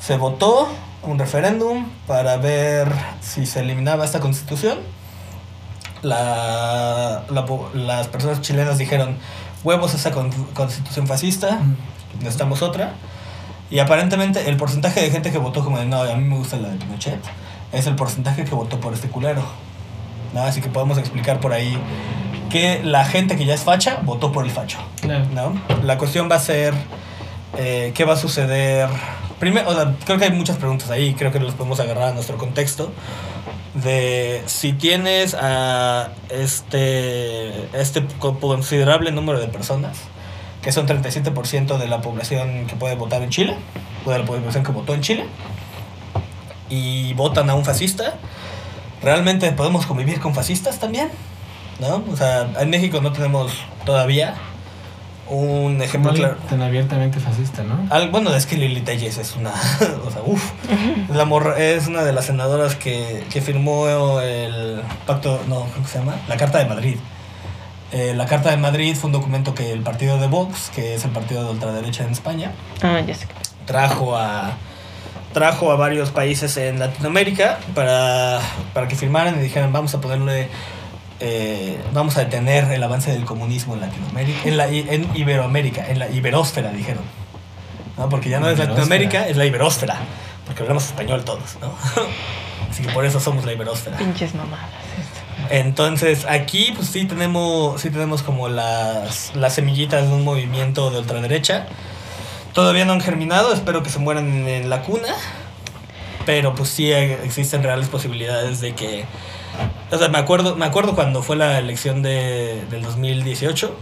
se votó un referéndum para ver si se eliminaba esta constitución. La, las personas chilenas dijeron, huevos esa con- constitución fascista, necesitamos otra. Y aparentemente el porcentaje de gente que votó como de, no, a mí me gusta la de Pinochet, es el porcentaje que votó por este culero. ¿No? Así que podemos explicar por ahí que la gente que ya es facha votó por el facho. Claro. ¿no? La cuestión va a ser eh, qué va a suceder. Primero, o sea, creo que hay muchas preguntas ahí, creo que los podemos agarrar a nuestro contexto. De si tienes a este, este co- considerable número de personas, que son 37% de la población que puede votar en Chile, o de la población que votó en Chile, y votan a un fascista, ¿realmente podemos convivir con fascistas también? ¿No? O sea, en México no tenemos todavía un ejemplo claro. tan abiertamente fascista, ¿no? Al- bueno, es que Lili Telles es una. o sea, uff. La morra- es una de las senadoras que, que firmó el pacto. No, ¿cómo se llama? La Carta de Madrid. Eh, la Carta de Madrid fue un documento que el partido de Vox, que es el partido de ultraderecha en España, Ah, ya sé. que- trajo a trajo a varios países en Latinoamérica para, para que firmaran y dijeran vamos a ponerle eh, vamos a detener el avance del comunismo en Latinoamérica en la i- en Iberoamérica en la iberósfera dijeron ¿no? porque ya no La es. Latinoamérica es la iberósfera porque hablamos español todos ¿no? así que por eso somos la iberósfera Pinches mamadas. Entonces aquí pues sí tenemos sí tenemos como las, las semillitas de un movimiento de ultraderecha. Todavía no han germinado, espero que se mueran en, en la cuna. Pero pues sí eh, existen reales posibilidades de que... O sea, me acuerdo, me acuerdo cuando fue la elección de, del 2018.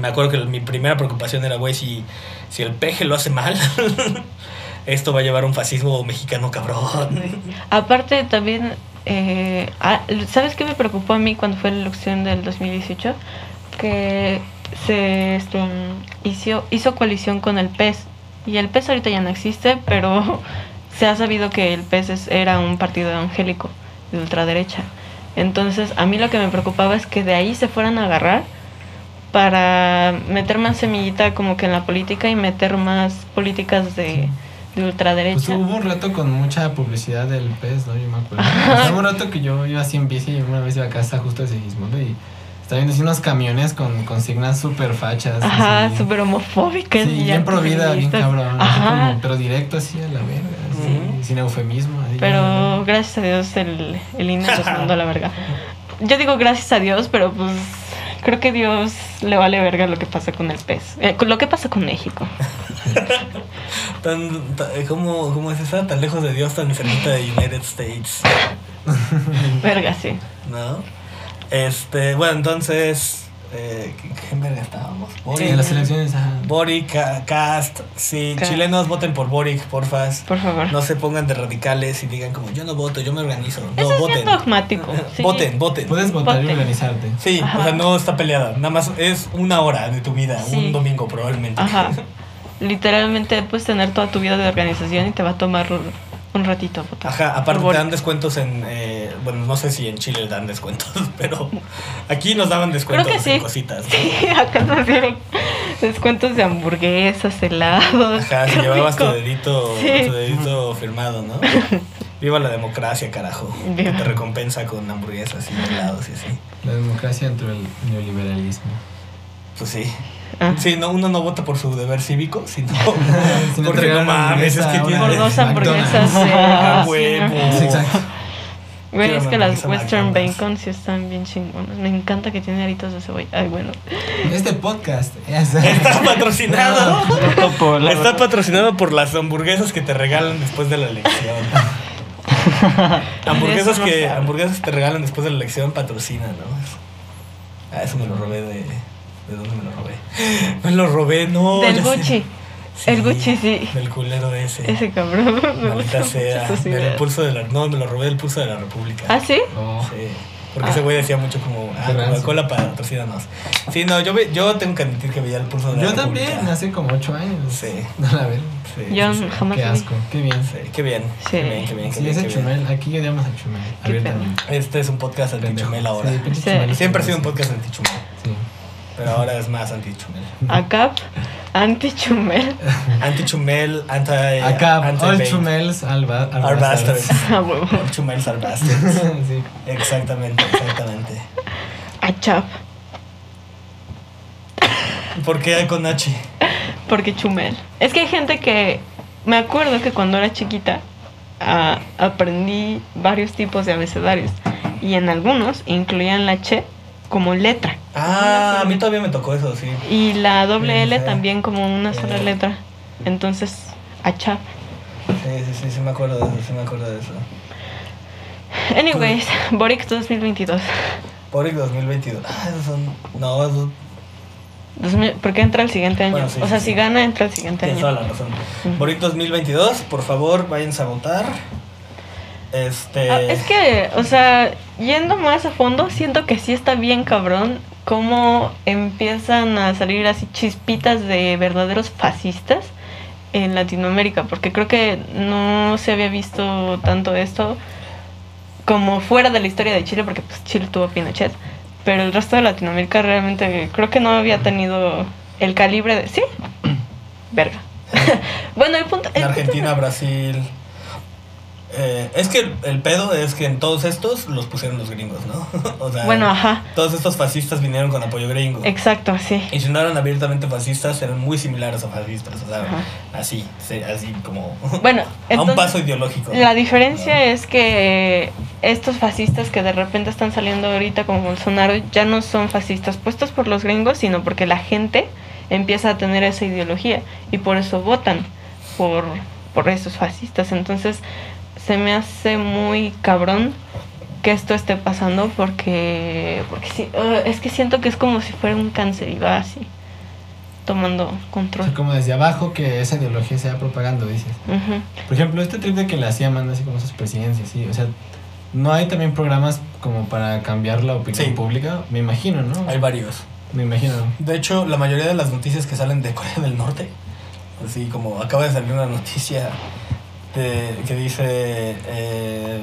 Me acuerdo que mi primera preocupación era, güey, si, si el peje lo hace mal, esto va a llevar a un fascismo mexicano cabrón. Aparte también, eh, ah, ¿sabes qué me preocupó a mí cuando fue la elección del 2018? Que se este, hizo, hizo coalición con el PES. Y el PES ahorita ya no existe, pero se ha sabido que el PES es- era un partido evangélico de ultraderecha. Entonces, a mí lo que me preocupaba es que de ahí se fueran a agarrar para meter más semillita como que en la política y meter más políticas de, de ultraderecha. Pues hubo un rato con mucha publicidad del pez, ¿no? Yo me acuerdo. O sea, hubo un rato que yo iba así en bici y una vez iba a casa justo de Sigismundo y estaba viendo así unos camiones con consignas súper fachas. Ajá, súper homofóbicas. Sí, bien pro vida, bien cabrón. Ajá. como- pero directo así a la verga, así, sin eufemismo. así. Pero gracias a Dios el, el INE nos mandó a la verga. Yo digo gracias a Dios, pero pues creo que Dios le vale verga lo que pasa con el pez. Eh, lo que pasa con México. Tan, ta- ¿cómo, ¿Cómo es esa? Tan lejos de Dios, tan cerquita de United States. Verga, sí. ¿No? Este, bueno, entonces. Eh, ¿qué, verga estábamos? Sí, Boric, en las elecciones, ajá. Boric, Ca- Cast. Sí, Cast. chilenos voten por Boric, porfas. Por favor. No se pongan de radicales y digan como yo no voto, yo me organizo. No, Eso es voten. bien dogmático. sí. Voten, voten. Puedes votar y organizarte. Sí, Ajá. o sea, no está peleada. Nada más es una hora de tu vida, Sí. un domingo probablemente. Ajá. Literalmente puedes tener toda tu vida de organización y te va a tomar un ratito votar. Ajá, aparte Por te dan descuentos en, eh, bueno, no sé si en Chile dan descuentos, pero aquí nos daban descuentos Creo que sí. en cositas. ¿no? Sí, acá nos dieron descuentos de hamburguesas, helados. Ajá, si llevabas tu dedito, Sí. tu dedito firmado, ¿no? Viva la democracia, carajo. Viva. Que te recompensa con hamburguesas y helados y así. La democracia dentro del neoliberalismo. Pues sí. Ah. Sí, no, uno no vota por su deber cívico, sino no porque no mames, es que tiene... Por dos hamburguesas. sí, Ah, huevo. Sí, exacto. Güey, es que las Western. Bacon sí están bien chingonas. Me encanta que tiene aritos de cebolla. Ay, bueno. Este podcast Está patrocinado. La- Está patrocinado por las hamburguesas que te regalan después de la elección. hamburguesas no que hamburguesas que te regalan después de la elección patrocinan, ¿no? Ah, eso me lo robé de ¿De dónde me lo robé? Me lo robé, no. Del. Gucci. El Gucci, sí. Del culero ese. Ese cabrón. Me gusta sea. Del pulso de la. No, me lo robé del pulso de la República. ¿Ah, sí? Oh. Sí. Porque ese güey decía mucho como, ah. Coca-Cola patrocínanos. Sí, no, yo, ve- yo tengo que admitir que veía el pulso de la Yo también, República. hace como ocho años. Sí. No la ven. Sí, Yo sí, sí. jamás Qué asco, qué bien. Sí, qué bien. Sí. Qué bien, qué bien, qué Sí, bien, bien. Chumel, aquí odiamos a Chumel. Abiertamente. Este es un podcast anti-chumel ahora. Es Siempre ha sido un podcast anti-chumel. Sí. Pero ahora es más anti-chumel. Acap, anti-chumel. Anti-chumel, anti. Acá, anti all Chumels al ba- al Are bastards. A huevo. All chumels are bastards. sí. Exactamente, exactamente. Achap, ¿Por qué con H? porque chumel. Es que hay gente que. Me acuerdo que cuando era chiquita ah, aprendí varios tipos de abecedarios. Y en algunos incluían la che como letra. Ah, a mí todavía me tocó eso, sí. Y la doble Sí, L también como una sola letra. Entonces, achap. Sí, sí, sí, sí me acuerdo de eso, sí me acuerdo de eso. Anyways, Boric 2022. Boric 2022. Ah, esos son. No, esos. 2000 porque entra el siguiente año. Bueno, sí, o sea, sí, si sí. gana, entra el siguiente Tienes año. toda la razón. Boric 2022, por favor, váyanse a votar. Este. Ah, es que, o sea, yendo más a fondo, siento que sí está bien cabrón cómo empiezan a salir así chispitas de verdaderos fascistas en Latinoamérica, porque creo que no se había visto tanto esto como fuera de la historia de Chile, porque pues Chile tuvo Pinochet, pero el resto de Latinoamérica realmente creo que no había tenido el calibre de... Sí, verga. bueno, el punto... En el punto- Argentina, Brasil. Eh, es que el pedo es que en todos estos los pusieron los gringos, ¿no? o sea, Bueno, ajá, todos estos fascistas vinieron con apoyo gringo. exacto, sí. Y si no eran abiertamente fascistas, eran muy similares a fascistas. O sea, Ajá. así, sí, así como. Bueno, a un paso ideológico. La diferencia es que estos fascistas que de repente están saliendo ahorita como Bolsonaro ya no son fascistas puestos por los gringos, sino porque la gente empieza a tener esa ideología y por eso votan por, por esos fascistas. Entonces se me hace muy cabrón que esto esté pasando porque, porque sí, uh, es que siento que es como si fuera un cáncer y va así tomando O control. sea, como desde abajo que esa ideología sea propagando, dices. Por ejemplo, este trip de que le hacía manda así como sus presidencias, sí. O sea, no hay también programas como para cambiar la opinión Sí. pública, me imagino, ¿no? Hay varios. Me imagino. De hecho, la mayoría de las noticias que salen de Corea del Norte, así como acaba de salir una noticia de- que dice eh,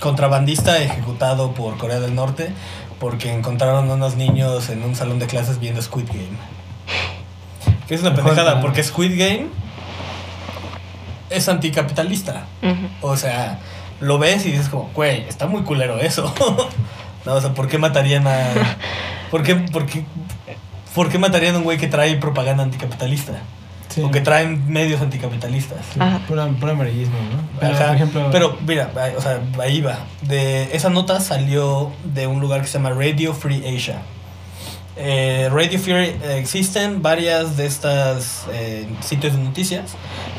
contrabandista ejecutado por Corea del Norte porque encontraron unos niños en un salón de clases viendo Squid Game. Que es una pendejada, porque Squid Game es anticapitalista. O sea, lo ves y dices como, güey, está muy culero eso. no, o sea, ¿por qué matarían a... ¿Por qué, por qué, por qué matarían a un güey que trae propaganda anticapitalista? Sí. O que traen medios anticapitalistas. Sí, Ajá. pura, puro amarillismo, ¿no? Pero, Ajá, por ejemplo. pero mira, ahí- o sea, ahí va. De, esa nota salió de un lugar que se llama Radio Free Asia. Eh, Radio Free eh, existen varias de estas eh, sitios de noticias.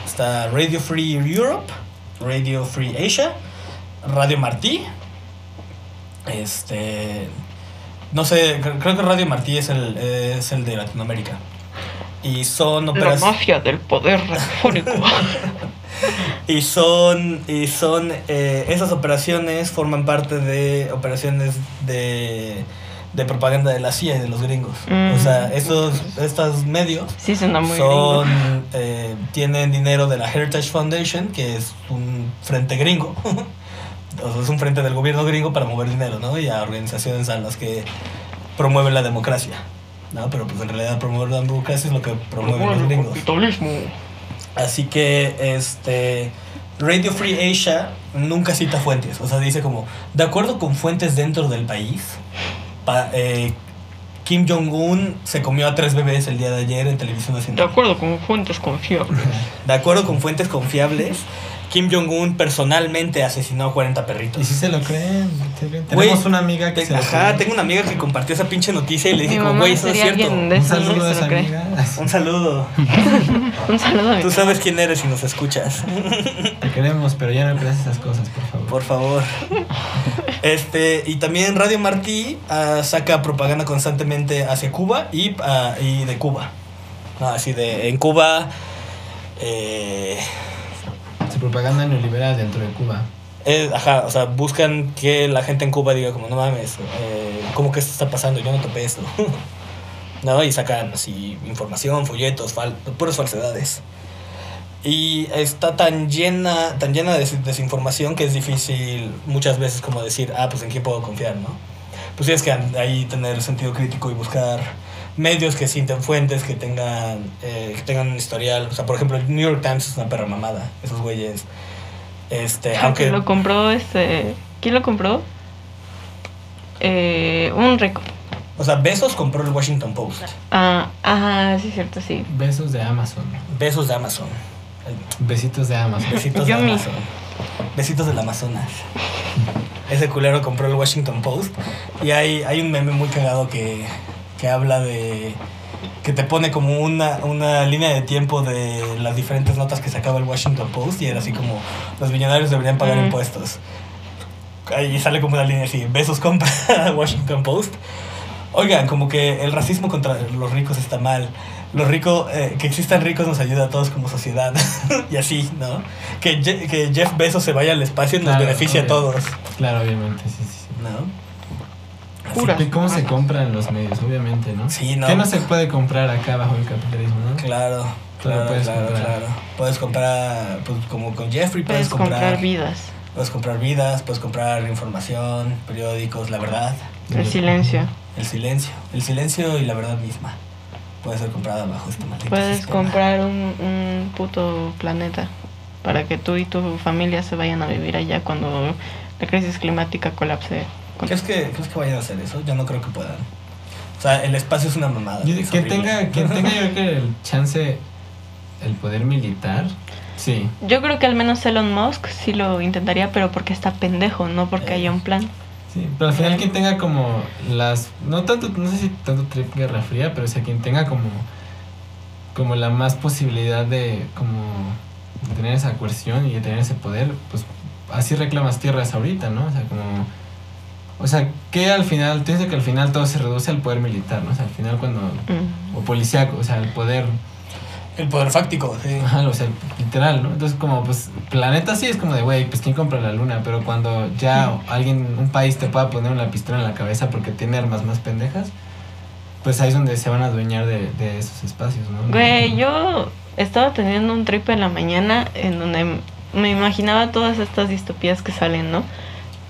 Está Radio Free Europe, Radio Free Asia, Radio Martí. Este, no sé, cre- creo que Radio Martí es el, es el de Latinoamérica. Y son La operaciones. mafia del poder radiofónico. Y son, y son eh, esas operaciones forman parte de operaciones de, de propaganda de la CIA y de los gringos. Mm. O sea, esos, estos medios Sí, suena muy son, eh, tienen dinero de la Heritage Foundation, que es un frente gringo. o sea, es un frente del gobierno gringo para mover dinero, ¿no? Y a organizaciones a las que promueven la democracia. ¿No? Pero pues en realidad promover la democracia es lo que promueven los gringos. capitalismo. Así que este Radio Free Asia nunca cita fuentes, o sea, dice como, de acuerdo con fuentes dentro del país, pa- eh, Kim Jong-un se comió a tres bebés el día de ayer en televisión De nacional. acuerdo con fuentes confiables. De acuerdo con fuentes confiables, Kim Jong-un personalmente asesinó a 40 Y perritos. si se lo creen. Tenemos una amiga que Te- se Ajá, cree. tengo una amiga que compartió esa pinche noticia y le dije güey, eso es cierto. alguien de Un saludo a esa amiga. Un saludo. Un saludo Tú sabes quién eres si nos escuchas. Te queremos, pero ya no creas esas cosas, por favor. Por favor. Este, y también Radio Martí ah, saca propaganda constantemente hacia Cuba y, ah, y de Cuba. No, así de en Cuba. eh, propaganda neoliberal dentro de Cuba. Ajá, o sea, buscan que la gente en Cuba diga como, no mames, eh, ¿cómo que esto está pasando? Yo no topé esto. ¿No? Y sacan así información, folletos, puras falsedades. Y está tan llena, tan llena de des- desinformación que es difícil muchas veces como decir, ah, pues en quién puedo confiar, ¿no? Pues tienes que ahí tener sentido crítico y buscar medios que sienten fuentes, que tengan, eh, que tengan un historial. O sea, por ejemplo, el New York Times es una perra mamada. Esos güeyes. Este, Aunque aunque. lo compró este. ¿Quién lo compró? Eh, un rico. O sea, Besos compró el Washington Post. Ah, ah, sí, cierto, sí. Besos de Amazon. Besos de Amazon. Besitos de Amazon. Besitos de. Amazon. Besitos del Amazonas. Ese culero compró el Washington Post. Y hay, hay un meme muy cagado que, que habla de. que te pone como una, una línea de tiempo de las diferentes notas que sacaba el Washington Post. Y era así como: los millonarios deberían pagar Mm. impuestos. Ahí sale como una línea así: Besos compra Washington Post. Oigan, como que el racismo contra los ricos está mal. Los ricos, eh, que existan ricos nos ayuda a todos como sociedad. y así, ¿no? Que, Je- que Jeff Bezos se vaya al espacio nos Claro, beneficia a todos, Claro, obviamente, sí, sí. sí. ¿no? Puras ¿Y ¿Cómo se compran los medios? Obviamente, ¿no? Sí, no. ¿Qué no se puede comprar acá bajo el capitalismo, no? Claro, claro, puedes claro, comprar. claro. Puedes comprar, pues como con Jeffrey, puedes, Puedes comprar, comprar, vidas. Puedes comprar vidas, puedes comprar información, periódicos, la verdad, El silencio. el silencio. El silencio y la verdad misma. Puede ser comprada bajo este maldito Puedes sistema. comprar un, un puto planeta para que tú y tu familia se vayan a vivir allá cuando la crisis climática colapse. ¿Crees que, ¿Crees que vayan a hacer eso? Yo no creo que puedan. O sea, el espacio es una mamada. Yo- es que horrible. tenga, quien tenga yo creo que el chance, el poder militar, sí. Yo creo que al menos Elon Musk sí lo intentaría, pero porque está pendejo, no porque Eh. haya un plan. Sí, pero al final quien tenga como las, no tanto, no sé si tanto trip Guerra Fría, pero o sea, quien tenga como, como la más posibilidad de como de tener esa coerción y de tener ese poder, pues así reclamas tierras ahorita, ¿no? O sea, como, o sea, que al final, tú dices que al final todo se reduce al poder militar, ¿no? O sea, al final cuando, Mm. o policíaco, o sea, el poder El poder fáctico, sí. Ajá, o sea, literal, ¿no? Entonces, como, pues, planeta sí es como de, güey, pues, ¿quién compra la luna? Pero cuando ya alguien, un país te pueda poner una pistola en la cabeza porque tiene armas más pendejas, pues ahí es donde se van a adueñar de, de esos espacios, ¿no? Güey, yo estaba teniendo un trip en la mañana en donde me imaginaba todas estas distopías que salen, ¿no?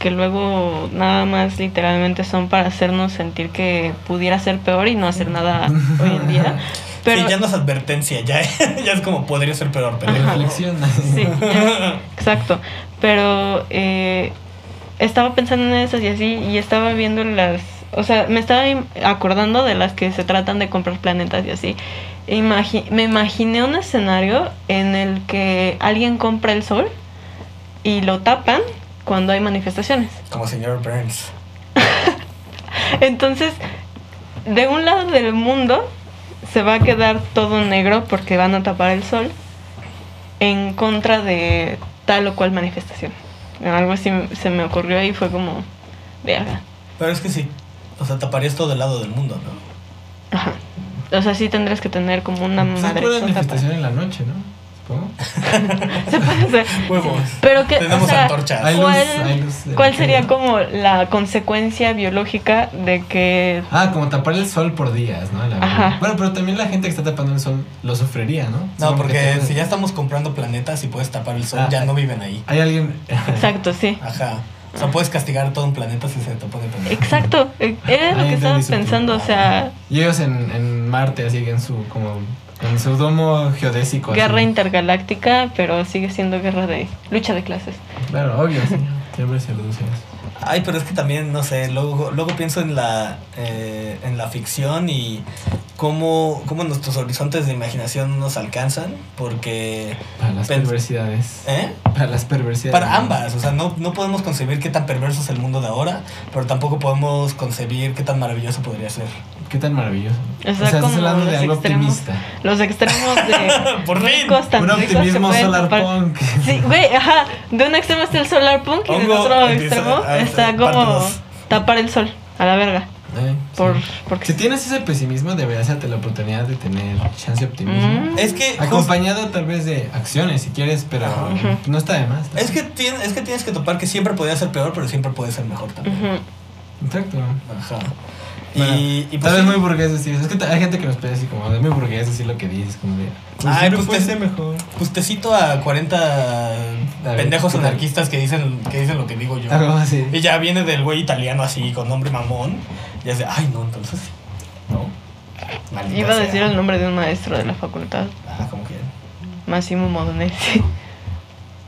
Que luego nada más literalmente son para hacernos sentir que pudiera ser peor y no hacer nada hoy en día. Pero sí, ya no es advertencia, ya, ya es como podría ser peor, pendejo. Reflexión. Sí, ya, exacto. Pero eh, estaba pensando en esas y así, y estaba viendo las. O sea, me estaba acordando de las que se tratan de comprar planetas y así. E imagi- me imaginé un escenario en el que alguien compra el sol y lo tapan cuando hay manifestaciones. Como señor Burns. Entonces, de un lado del mundo se va a quedar todo negro porque van a tapar el sol en contra de tal o cual manifestación. Algo así se me ocurrió y fue como, verga. Pero es que sí, o sea, taparías todo el lado del mundo, ¿no? Ajá. O sea, sí tendrías que tener como una Se madre. puede manifestación en la noche, ¿no? Se puede hacer. Huevos. Pero que, Tenemos o sea, antorchas. Hay luz, ¿cuál, hay luz de- cuál sería como la consecuencia biológica de que Ah, como tapar el sol por días, ¿no? La. Ajá. Bueno, pero también la gente que está tapando el sol lo sufriría, ¿no? No, que porque si ya estamos comprando planetas y puedes tapar el sol, Ah, ya no viven ahí. Hay alguien... Exacto, sí. Ajá. O sea, puedes castigar a todo un planeta si se te pone pendejo. Exacto. eh, Era lo que estaba pensando, o sea, Y ellos en, en Marte, así en su, como, en su domo geodésico. guerra así. intergaláctica, pero sigue siendo guerra de lucha de clases. Claro, obvio, sí. Siempre se reduce eso. Ay, pero es que también, no sé, luego, luego pienso en la, eh, en la ficción y cómo, cómo nuestros horizontes de imaginación nos alcanzan, porque... Para las perversidades. ¿Eh? Para las perversidades. Para ambas, o sea, no, no podemos concebir qué tan perverso es el mundo de ahora, pero tampoco podemos concebir qué tan maravilloso podría ser. Qué tan maravilloso. O sea, estás como hablando de los algo extremos. optimista. Los extremos de Por fin. ricos tan Un ricos optimismo solar tapar- punk. Sí, güey, ajá. De un extremo está el solar punk y del Hongo otro empieza extremo a- está parte como dos. tapar el sol, a la verga. Eh, Por, sí. porque Si tienes ese pesimismo, deberías darte la oportunidad de tener chance de optimismo. Mm. Es que. Acompañado tal vez de acciones, si quieres, pero Ajá. no está de más. Es que, tien- es que tienes que topar que siempre podía ser peor, pero siempre puede ser mejor también. Ujú. Exacto. Ajá. Bueno, y, y pues tal vez sí. muy burgués decir eso. Es que hay gente que nos puede decir como, es muy burgués decir lo que dices, como de... Pues Ay, pues te- ser mejor. Pues te cito a 40 ver, pendejos ¿qué tal? anarquistas que dicen, que dicen lo que digo yo. Algo así. Y ya viene del güey italiano así, con nombre mamón. Y hace, ay, no, entonces. No. Maldita Iba a sea. decir el nombre de un maestro de la facultad, Ah, como que. Massimo Modonesi.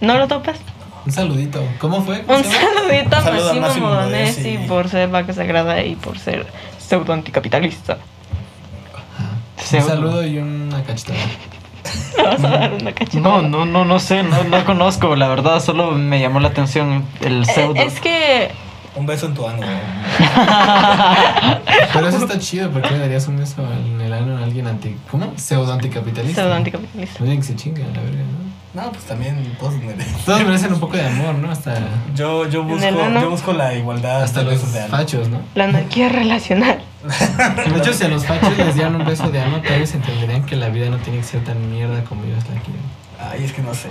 ¿No lo topas? Un saludito. ¿Cómo fue? ¿Cómo Un saludito a a Massimo Massimo Modonesi Modonesi. por ser vaca sagrada y por ser pseudo anticapitalista. Un saludo y una cachetada. Me vas a dar una cachetada. No, no, no, no sé, no, no conozco, la verdad, solo me llamó la atención el Eh, pseudo. Es que Un beso en tu ano. Pero eso está chido, porque le darías un beso en el ano a alguien anti... ¿Cómo? Pseudo anticapitalista. pseudo anticapitalista. Alguien que se chinga, la verga, ¿no? No, pues también todos merecen. Todos merecen un poco de amor, ¿no? Hasta, Yo, yo, busco, yo busco la igualdad hasta de los besos de ano. fachos, ¿no? La anarquía relacional. De hecho, si a los fachos les dieran un beso de ano, tal vez entenderían que la vida no tiene que ser tan mierda como ellos la quieren. Ay, es que no sé.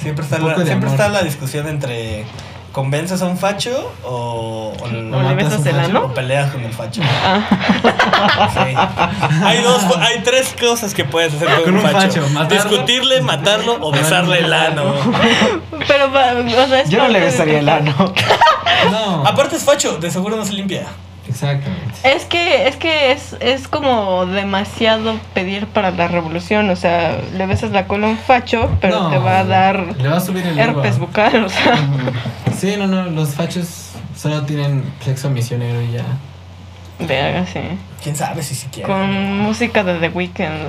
Siempre está, la, siempre amor. está la discusión entre convences a un facho o, o, ¿O le besas el ano? o peleas con el facho. Ah. Hay dos, hay tres cosas que puedes hacer con, Con un facho. facho, matarlo. Discutirle, matarlo o besarle el ano. pero, o sea, es Yo no le besaría el ano. No. Aparte es facho, de seguro no se limpia. Exactamente. Es que, es que es, es como demasiado pedir para la revolución. O sea, le besas la cola a un facho, pero No, te va a dar Le va a subir el ego. herpes bucal. O sea, Sí, no, no, los fachos solo tienen sexo misionero y ya. Verga, sí. Quién sabe si siquiera. Con música de The Weeknd.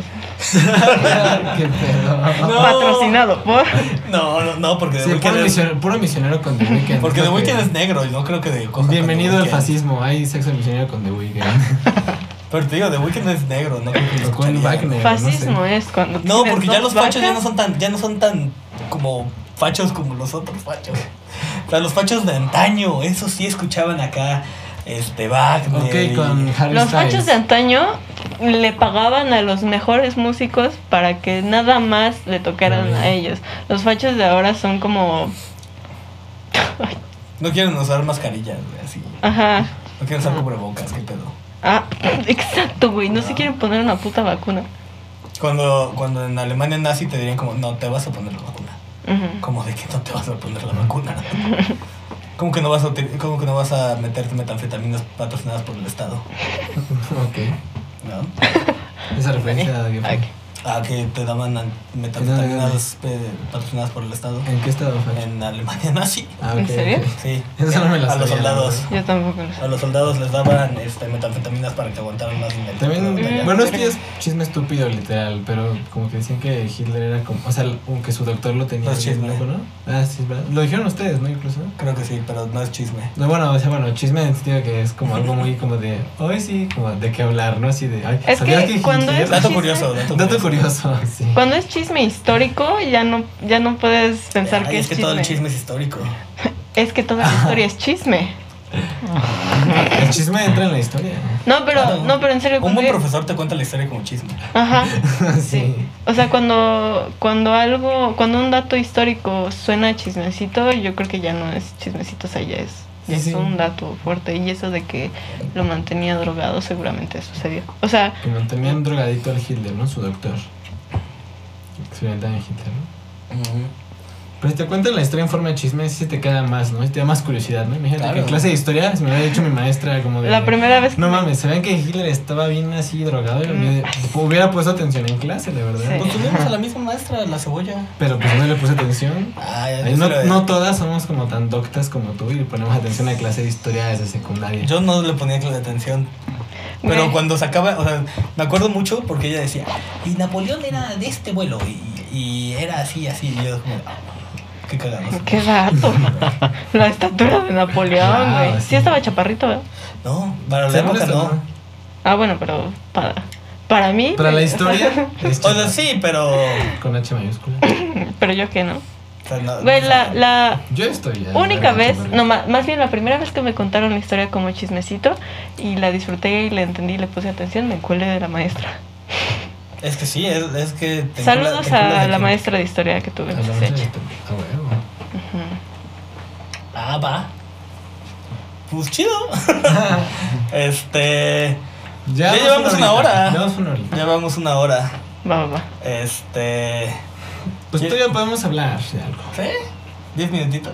Qué pedo. No. Patrocinado por. No, no, no, porque The Sí, Weeknd puro, es, misionero, puro misionero con The Weeknd. porque The Weeknd es negro y no creo que de Bienvenido al fascismo. Hay sexo misionero con The Weeknd. Pero te digo, The Weeknd es negro, no creo que lo O con escucharía. Wagner. Fascismo sé. es cuando. No, porque ya los fachos ya no son tan, ya no son tan como fachos como los otros fachos. O sea, los fachos de antaño, esos sí escuchaban acá, este, Wagner. Ok, y- con Harry Los fachos de antaño le pagaban a los mejores músicos para que nada más le tocaran Ah, a ellos. Los fachos de ahora son como. No quieren usar mascarillas, güey, así. Ajá. No quieren usar cubrebocas, qué pedo. Ah, exacto, güey. No se quieren poner una puta vacuna. Cuando, cuando en Alemania nazi te dirían como, no, te vas a poner la vacuna. Ujú. ¿Cómo de que no te vas a poner la vacuna? ¿Cómo que no vas a, cómo que no vas a meterte metanfetaminas patrocinadas por el Estado? Ok. ¿No? Esa referencia de Ay, Ah, que te daban an- metanfetaminas eh, patrocinadas por el Estado. ¿En qué estado facho? En Alemania nazi. Ah, ¿En ok, serio? Sí. Eso no me la A los soldados. Yo tampoco lo sé. A los soldados les daban este, metanfetaminas para que aguantaran más en También, bueno, es que es chisme estúpido, literal, pero como que decían que Hitler era como, o sea, como que su doctor lo tenía. No es chisme. loco, ¿no? Ah, sí, es verdad. Lo dijeron ustedes, ¿no? Incluso. Creo que sí, pero no es chisme. No, bueno, o sea, bueno, chisme en el sentido que es como algo muy como de, hoy sí, como de qué hablar, ¿no? Así de, ay, Es ¿sabías que cuando es- Dato chisme. curioso, dato, Dato curioso, sí. Cuando es chisme histórico, ya no, ya no puedes pensar Ay, que es es, que chisme. todo el chisme es histórico. Es que toda la historia es chisme. El chisme entra en la historia. No, pero, Claro. no, pero en serio. Un buen es- profesor te cuenta la historia como chisme. Ajá. sí. O sea, cuando, cuando algo, cuando un dato histórico suena chismecito, yo creo que ya no es chismecito, o sea, ya es, es sí. un dato fuerte. Y eso de que lo mantenía drogado seguramente sucedió. O sea, Que mantenían drogadito al Hitler, ¿no? Su doctor. Experimentan en Hitler, ¿no? Pero si te cuentan la historia en forma de chisme, sí te queda más, ¿no? Sí te da más curiosidad, ¿no? Imagínate Claro. que en clase de historia, se me había dicho mi maestra como de... la primera vez que... No mames, se ven que Hitler estaba bien así drogado. y Mm. Hubiera puesto atención en clase, de verdad. Sí. Pues tuvimos a la misma maestra, la cebolla. Pero pues no le puse atención. Ay, Ahí yo no, le- no todas somos como tan doctas como tú y ponemos atención a clase de historia desde secundaria. Yo no le ponía clase de atención. Pero cuando sacaba, o sea, me acuerdo mucho porque ella decía, y Napoleón era de este vuelo, y, y era así, así, y yo como, "Ah, qué cagado. Qué dato. la estatura de Napoleón, Wow, güey. sí. sí estaba chaparrito, ¿verdad? No, para la época no. Ah, bueno, pero para, para mí... Para la historia, O sea, sí, pero con H mayúscula. pero yo que no. sea, no- Güey, la, la Yo estoy ya. única vez, no, ma- más bien la primera vez que me contaron la historia como chismecito y la disfruté y la entendí y le puse atención, me cuelé de la maestra. Es que sí, es, es que... te Saludos te a la aquí. maestra de historia que tuve A en la maestra de- A huevo. Ujú. Ah, va. Pues chido. este... Ya llevamos una hora. Llevamos una horita. Llevamos una hora. Va, va, va. Este... Pues tú ya podemos hablar de algo. ¿Sí? ¿Diez minutitos?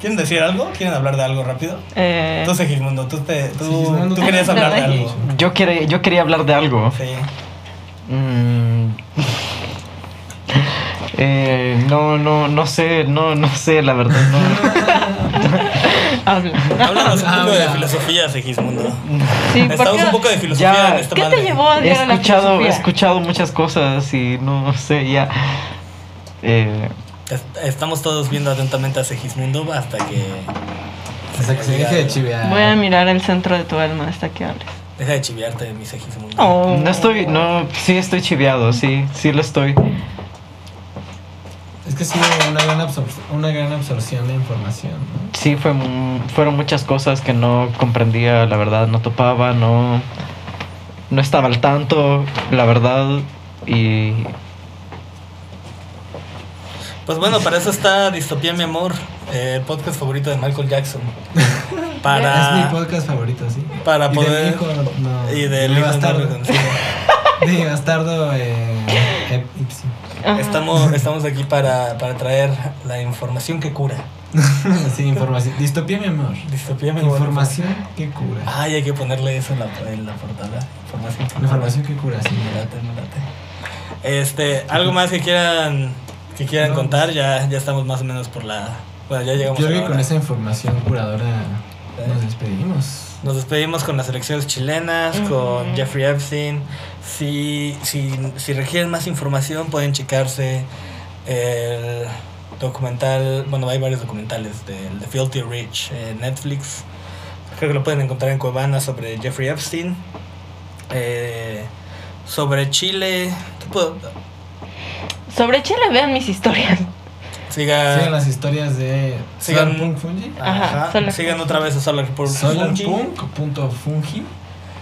¿Quieren decir algo? ¿Quieren hablar de algo rápido? Eh, Tú, Segismundo, tú, te, tú, tú querías hablar de algo. Yo quería, yo quería hablar de algo. Sí. Mm. Eh, no, no, no sé, no, no sé, la verdad, no. habla. Háblanos un poco de Habla. filosofía, Segismundo. Sí, ¿por Necesitamos qué- un poco de filosofía Ya. en esta ¿Qué madre. te llevó a He odiar a la escuchado, he escuchado muchas cosas y no sé, ya. Eh, Est- Estamos todos viendo atentamente a Segismundo hasta que... Hasta que se deje de chivear. Voy a mirar el centro de tu alma hasta que hables. Deja de chiviarte, mi Segismundo. Oh. no estoy, no, sí estoy chiviado, sí, sí lo estoy. Es que sí hubo una gran, absor- una gran absorción de información, ¿no? Sí, fue, fueron muchas cosas que no comprendía, la verdad, no topaba, no, no estaba al tanto, la verdad, y Pues bueno, para eso está Distopía Mi Amor, eh, el podcast favorito de Michael Jackson. Para... Es mi podcast favorito, sí. Para Y de poder- hijo, no. Y del de no bastardo. reconocido. De bastardo eh. Ajá. Estamos, estamos aquí para, para traer la información que cura. sí, información. Distopía, mi amor. Distopía Mi Amor. Información que cura. Ay, hay que ponerle eso en la, en la portada. Información que cura. Información que cura, sí. Me late, me late. Este, algo más que quieran que quieran No, contar, ya, ya estamos más o menos por la. Bueno, ya llegamos Yo creo que con esa información curadora nos despedimos. Nos despedimos con las elecciones chilenas, con. Jeffrey Epstein. Si, si, si requieren más información, pueden checarse el documental. Bueno, hay varios documentales del The Filthy Rich en Netflix. Creo que lo pueden encontrar en Cuevana sobre Jeffrey Epstein. Eh, sobre Chile. Sobre Chile vean mis historias. Siga, Sigan las historias de sigan- Solarpunk Fungi. Ajá, Ajá, Solar sigan Fungi. otra vez a Solar Punk. Solarpunk.fungi.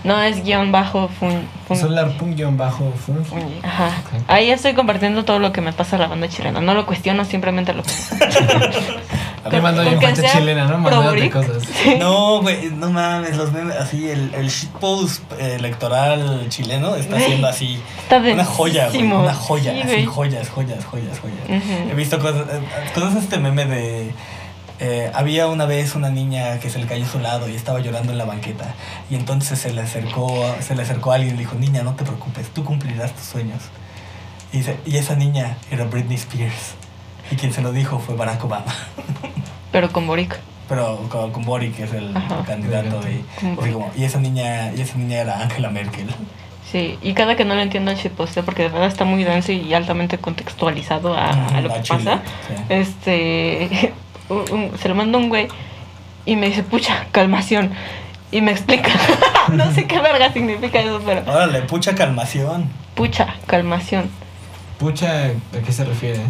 No es guion bajo fun, fun- Solarpunk-fungi. fungi. Ajá. Ok. Ahí estoy compartiendo todo lo que me pasa a la banda chilena. No lo cuestiono, simplemente lo Bien que gente chilena, ¿no? pro Mandándote cosas. No, güey, no mames, los memes, así, el, el shitpost eh, electoral chileno está siendo así. Está Una joya, güey, una joya, Sí, así, joyas, joyas, joyas, joyas. Ujú. He visto cosas, eh, ¿conoces este meme de... eh, había una vez una niña que se le cayó su lado y estaba llorando en la banqueta y entonces se le acercó se le acercó a alguien y le dijo niña no te preocupes tú cumplirás tus sueños y, dice- y esa niña era Britney Spears y quien se lo dijo fue Barack Obama Pero con Boric. pero con, con Boric que es el Ajá. candidato y, así como, y esa niña y esa niña era Angela Merkel Sí, y cada que no lo entiendo el shitposteo porque de verdad está muy denso y altamente contextualizado a, a lo A que Chile, pasa. sí. Este, un- un- se lo manda un güey y me dice, pucha, calmación. Y me explica, no sé qué verga significa eso, pero órale pucha calmación pucha, calmación. Pucha, ¿a qué se refiere?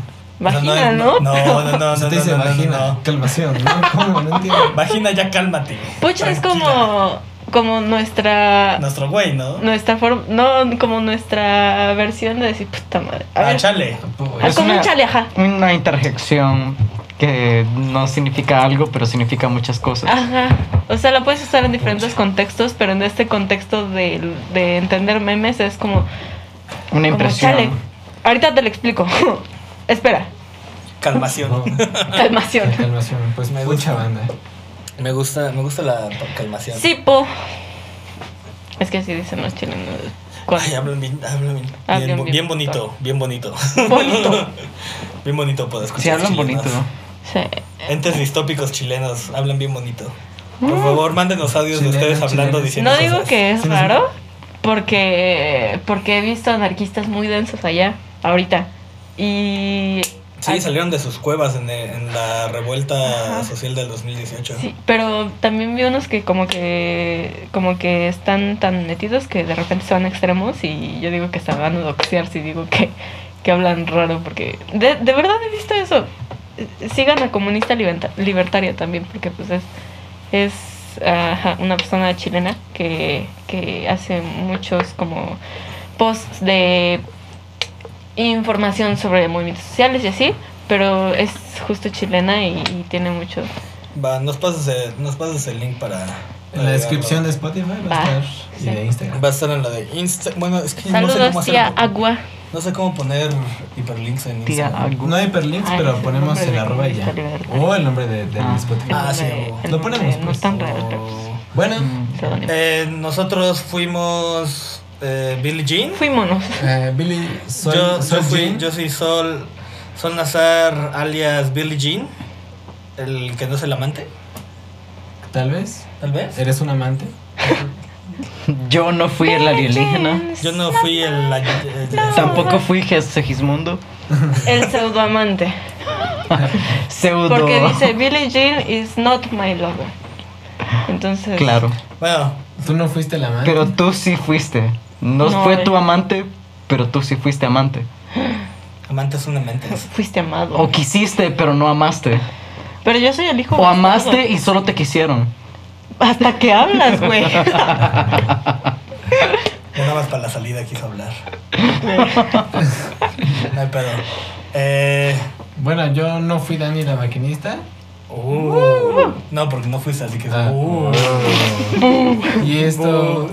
Vagina, ¿no? no no no no Se no, te dice no, no, no, vagina, no. calmación, ¿no? ¿Cómo? No entiendo. Vagina ya cálmate Pucha es como, como nuestra, nuestro güey no nuestra forma, no, como nuestra versión de decir, puta madre. A ah ver, chale ah, como un chale, ajá. una interjección que no significa algo, pero significa muchas cosas. Ajá. O sea, lo puedes usar en diferentes contextos, pero en este contexto de, de entender memes es como, Una como impresión. chale. Ahorita te lo explico. Espera, calmación No, calmación. calmación, pues Me mucha gusta. banda. me gusta me gusta la calmación Sí, po. Es que así dicen los chilenos. Ay, hablan bien, hablan bien, Ah, bien, bien, bo- bien bien bonito, bien bonito. Bonito. bien bonito puedo escuchar. Sí, hablan chilenos. bonito. Sí. Entes distópicos chilenos, hablan bien bonito. Por favor, mándenos audios de ustedes hablando, chileno. diciendo No digo cosas. que es raro, porque, porque he visto anarquistas muy densos allá, ahorita. Y... Sí, salieron de sus cuevas en, en la revuelta Ajá. social del 2018. Sí, pero también vi unos que como que como que están tan metidos que de repente se van a extremos y yo digo que se van a doxear si digo que, que hablan raro porque de, de verdad he visto eso. sigan a Comunista Liberta- Libertaria también, porque pues es, es ajá, una persona chilena que, que hace muchos como posts de información sobre movimientos sociales y así, pero es justo chilena y, y tiene mucho... Va, nos pasas el, nos pasas el link para. En la descripción de Spotify va a Va, estar y sí. de Instagram. Va a estar en la de Insta. Bueno, es que no sé cómo Saludos, tía. Agua. No sé cómo poner hiperlinks en Tía Instagram. Agu. No hay hiperlinks, Ay, pero es el ponemos el de arroba y ya. O el nombre de, del Ah. Spotify. Ah, sí, lo ponemos, nombre No pues. es tan raro, pero pues, Bueno, Mm. Eh, nosotros fuimos eh, Billie Jean. Fuímonos. eh, Billy, soy, yo, soy yo, fui, Jean. yo soy Sol, Sol Nazar alias Billie Jean. El que no es el amante, Tal vez. tal vez. ¿Eres un amante? Yo no fui el alienígena. Yo no fui el. el- el- Tampoco fui Segismundo. El pseudoamante. Pseudo. Porque dice Billie Jean is not my lover. Entonces. Claro. Bueno, ¿Tú no fuiste el amante? Pero tú sí fuiste. No, No, fue eh. tu amante, pero tú sí fuiste amante. amantes son amantes. Fuiste amado. O quisiste, pero no amaste. Pero yo soy el hijo. O bastardo. amaste y solo te quisieron. Hasta que hablas, güey. Nada más para la salida quiso hablar. No hay pedo. Eh. Bueno, yo no fui Dani la maquinista. uh, no, porque no fuiste, así que. Ah. uh. Y esto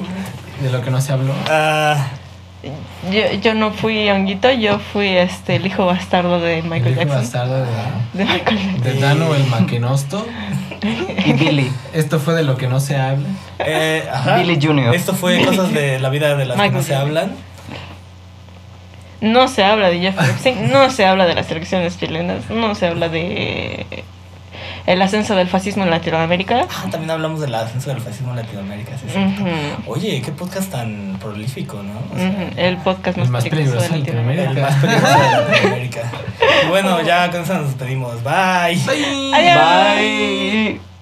de lo que no se habló. Ah, yo, yo no fui honguito, yo fui este el hijo bastardo de El Michael hijo Jackson. bastardo de, De Michael Jackson. de Dano el maquinosto. Y Billy. Esto fue de lo que no se habla. eh, ajá. Billy Jr. Esto fue cosas de la vida de las que no Michael se hablan. No se habla de Epstein, no se habla de las elecciones chilenas, no se habla de el ascenso del fascismo en Latinoamérica. Ah, también hablamos del ascenso del fascismo en Latinoamérica. sí. Ujú, Oye, qué podcast tan prolífico, ¿no? O sea, ujú, El podcast El más, más peligroso de peligroso de Latinoamérica. el más peligroso de Latinoamérica. Bueno, ya con eso nos despedimos. Bye. Adiós. Bye.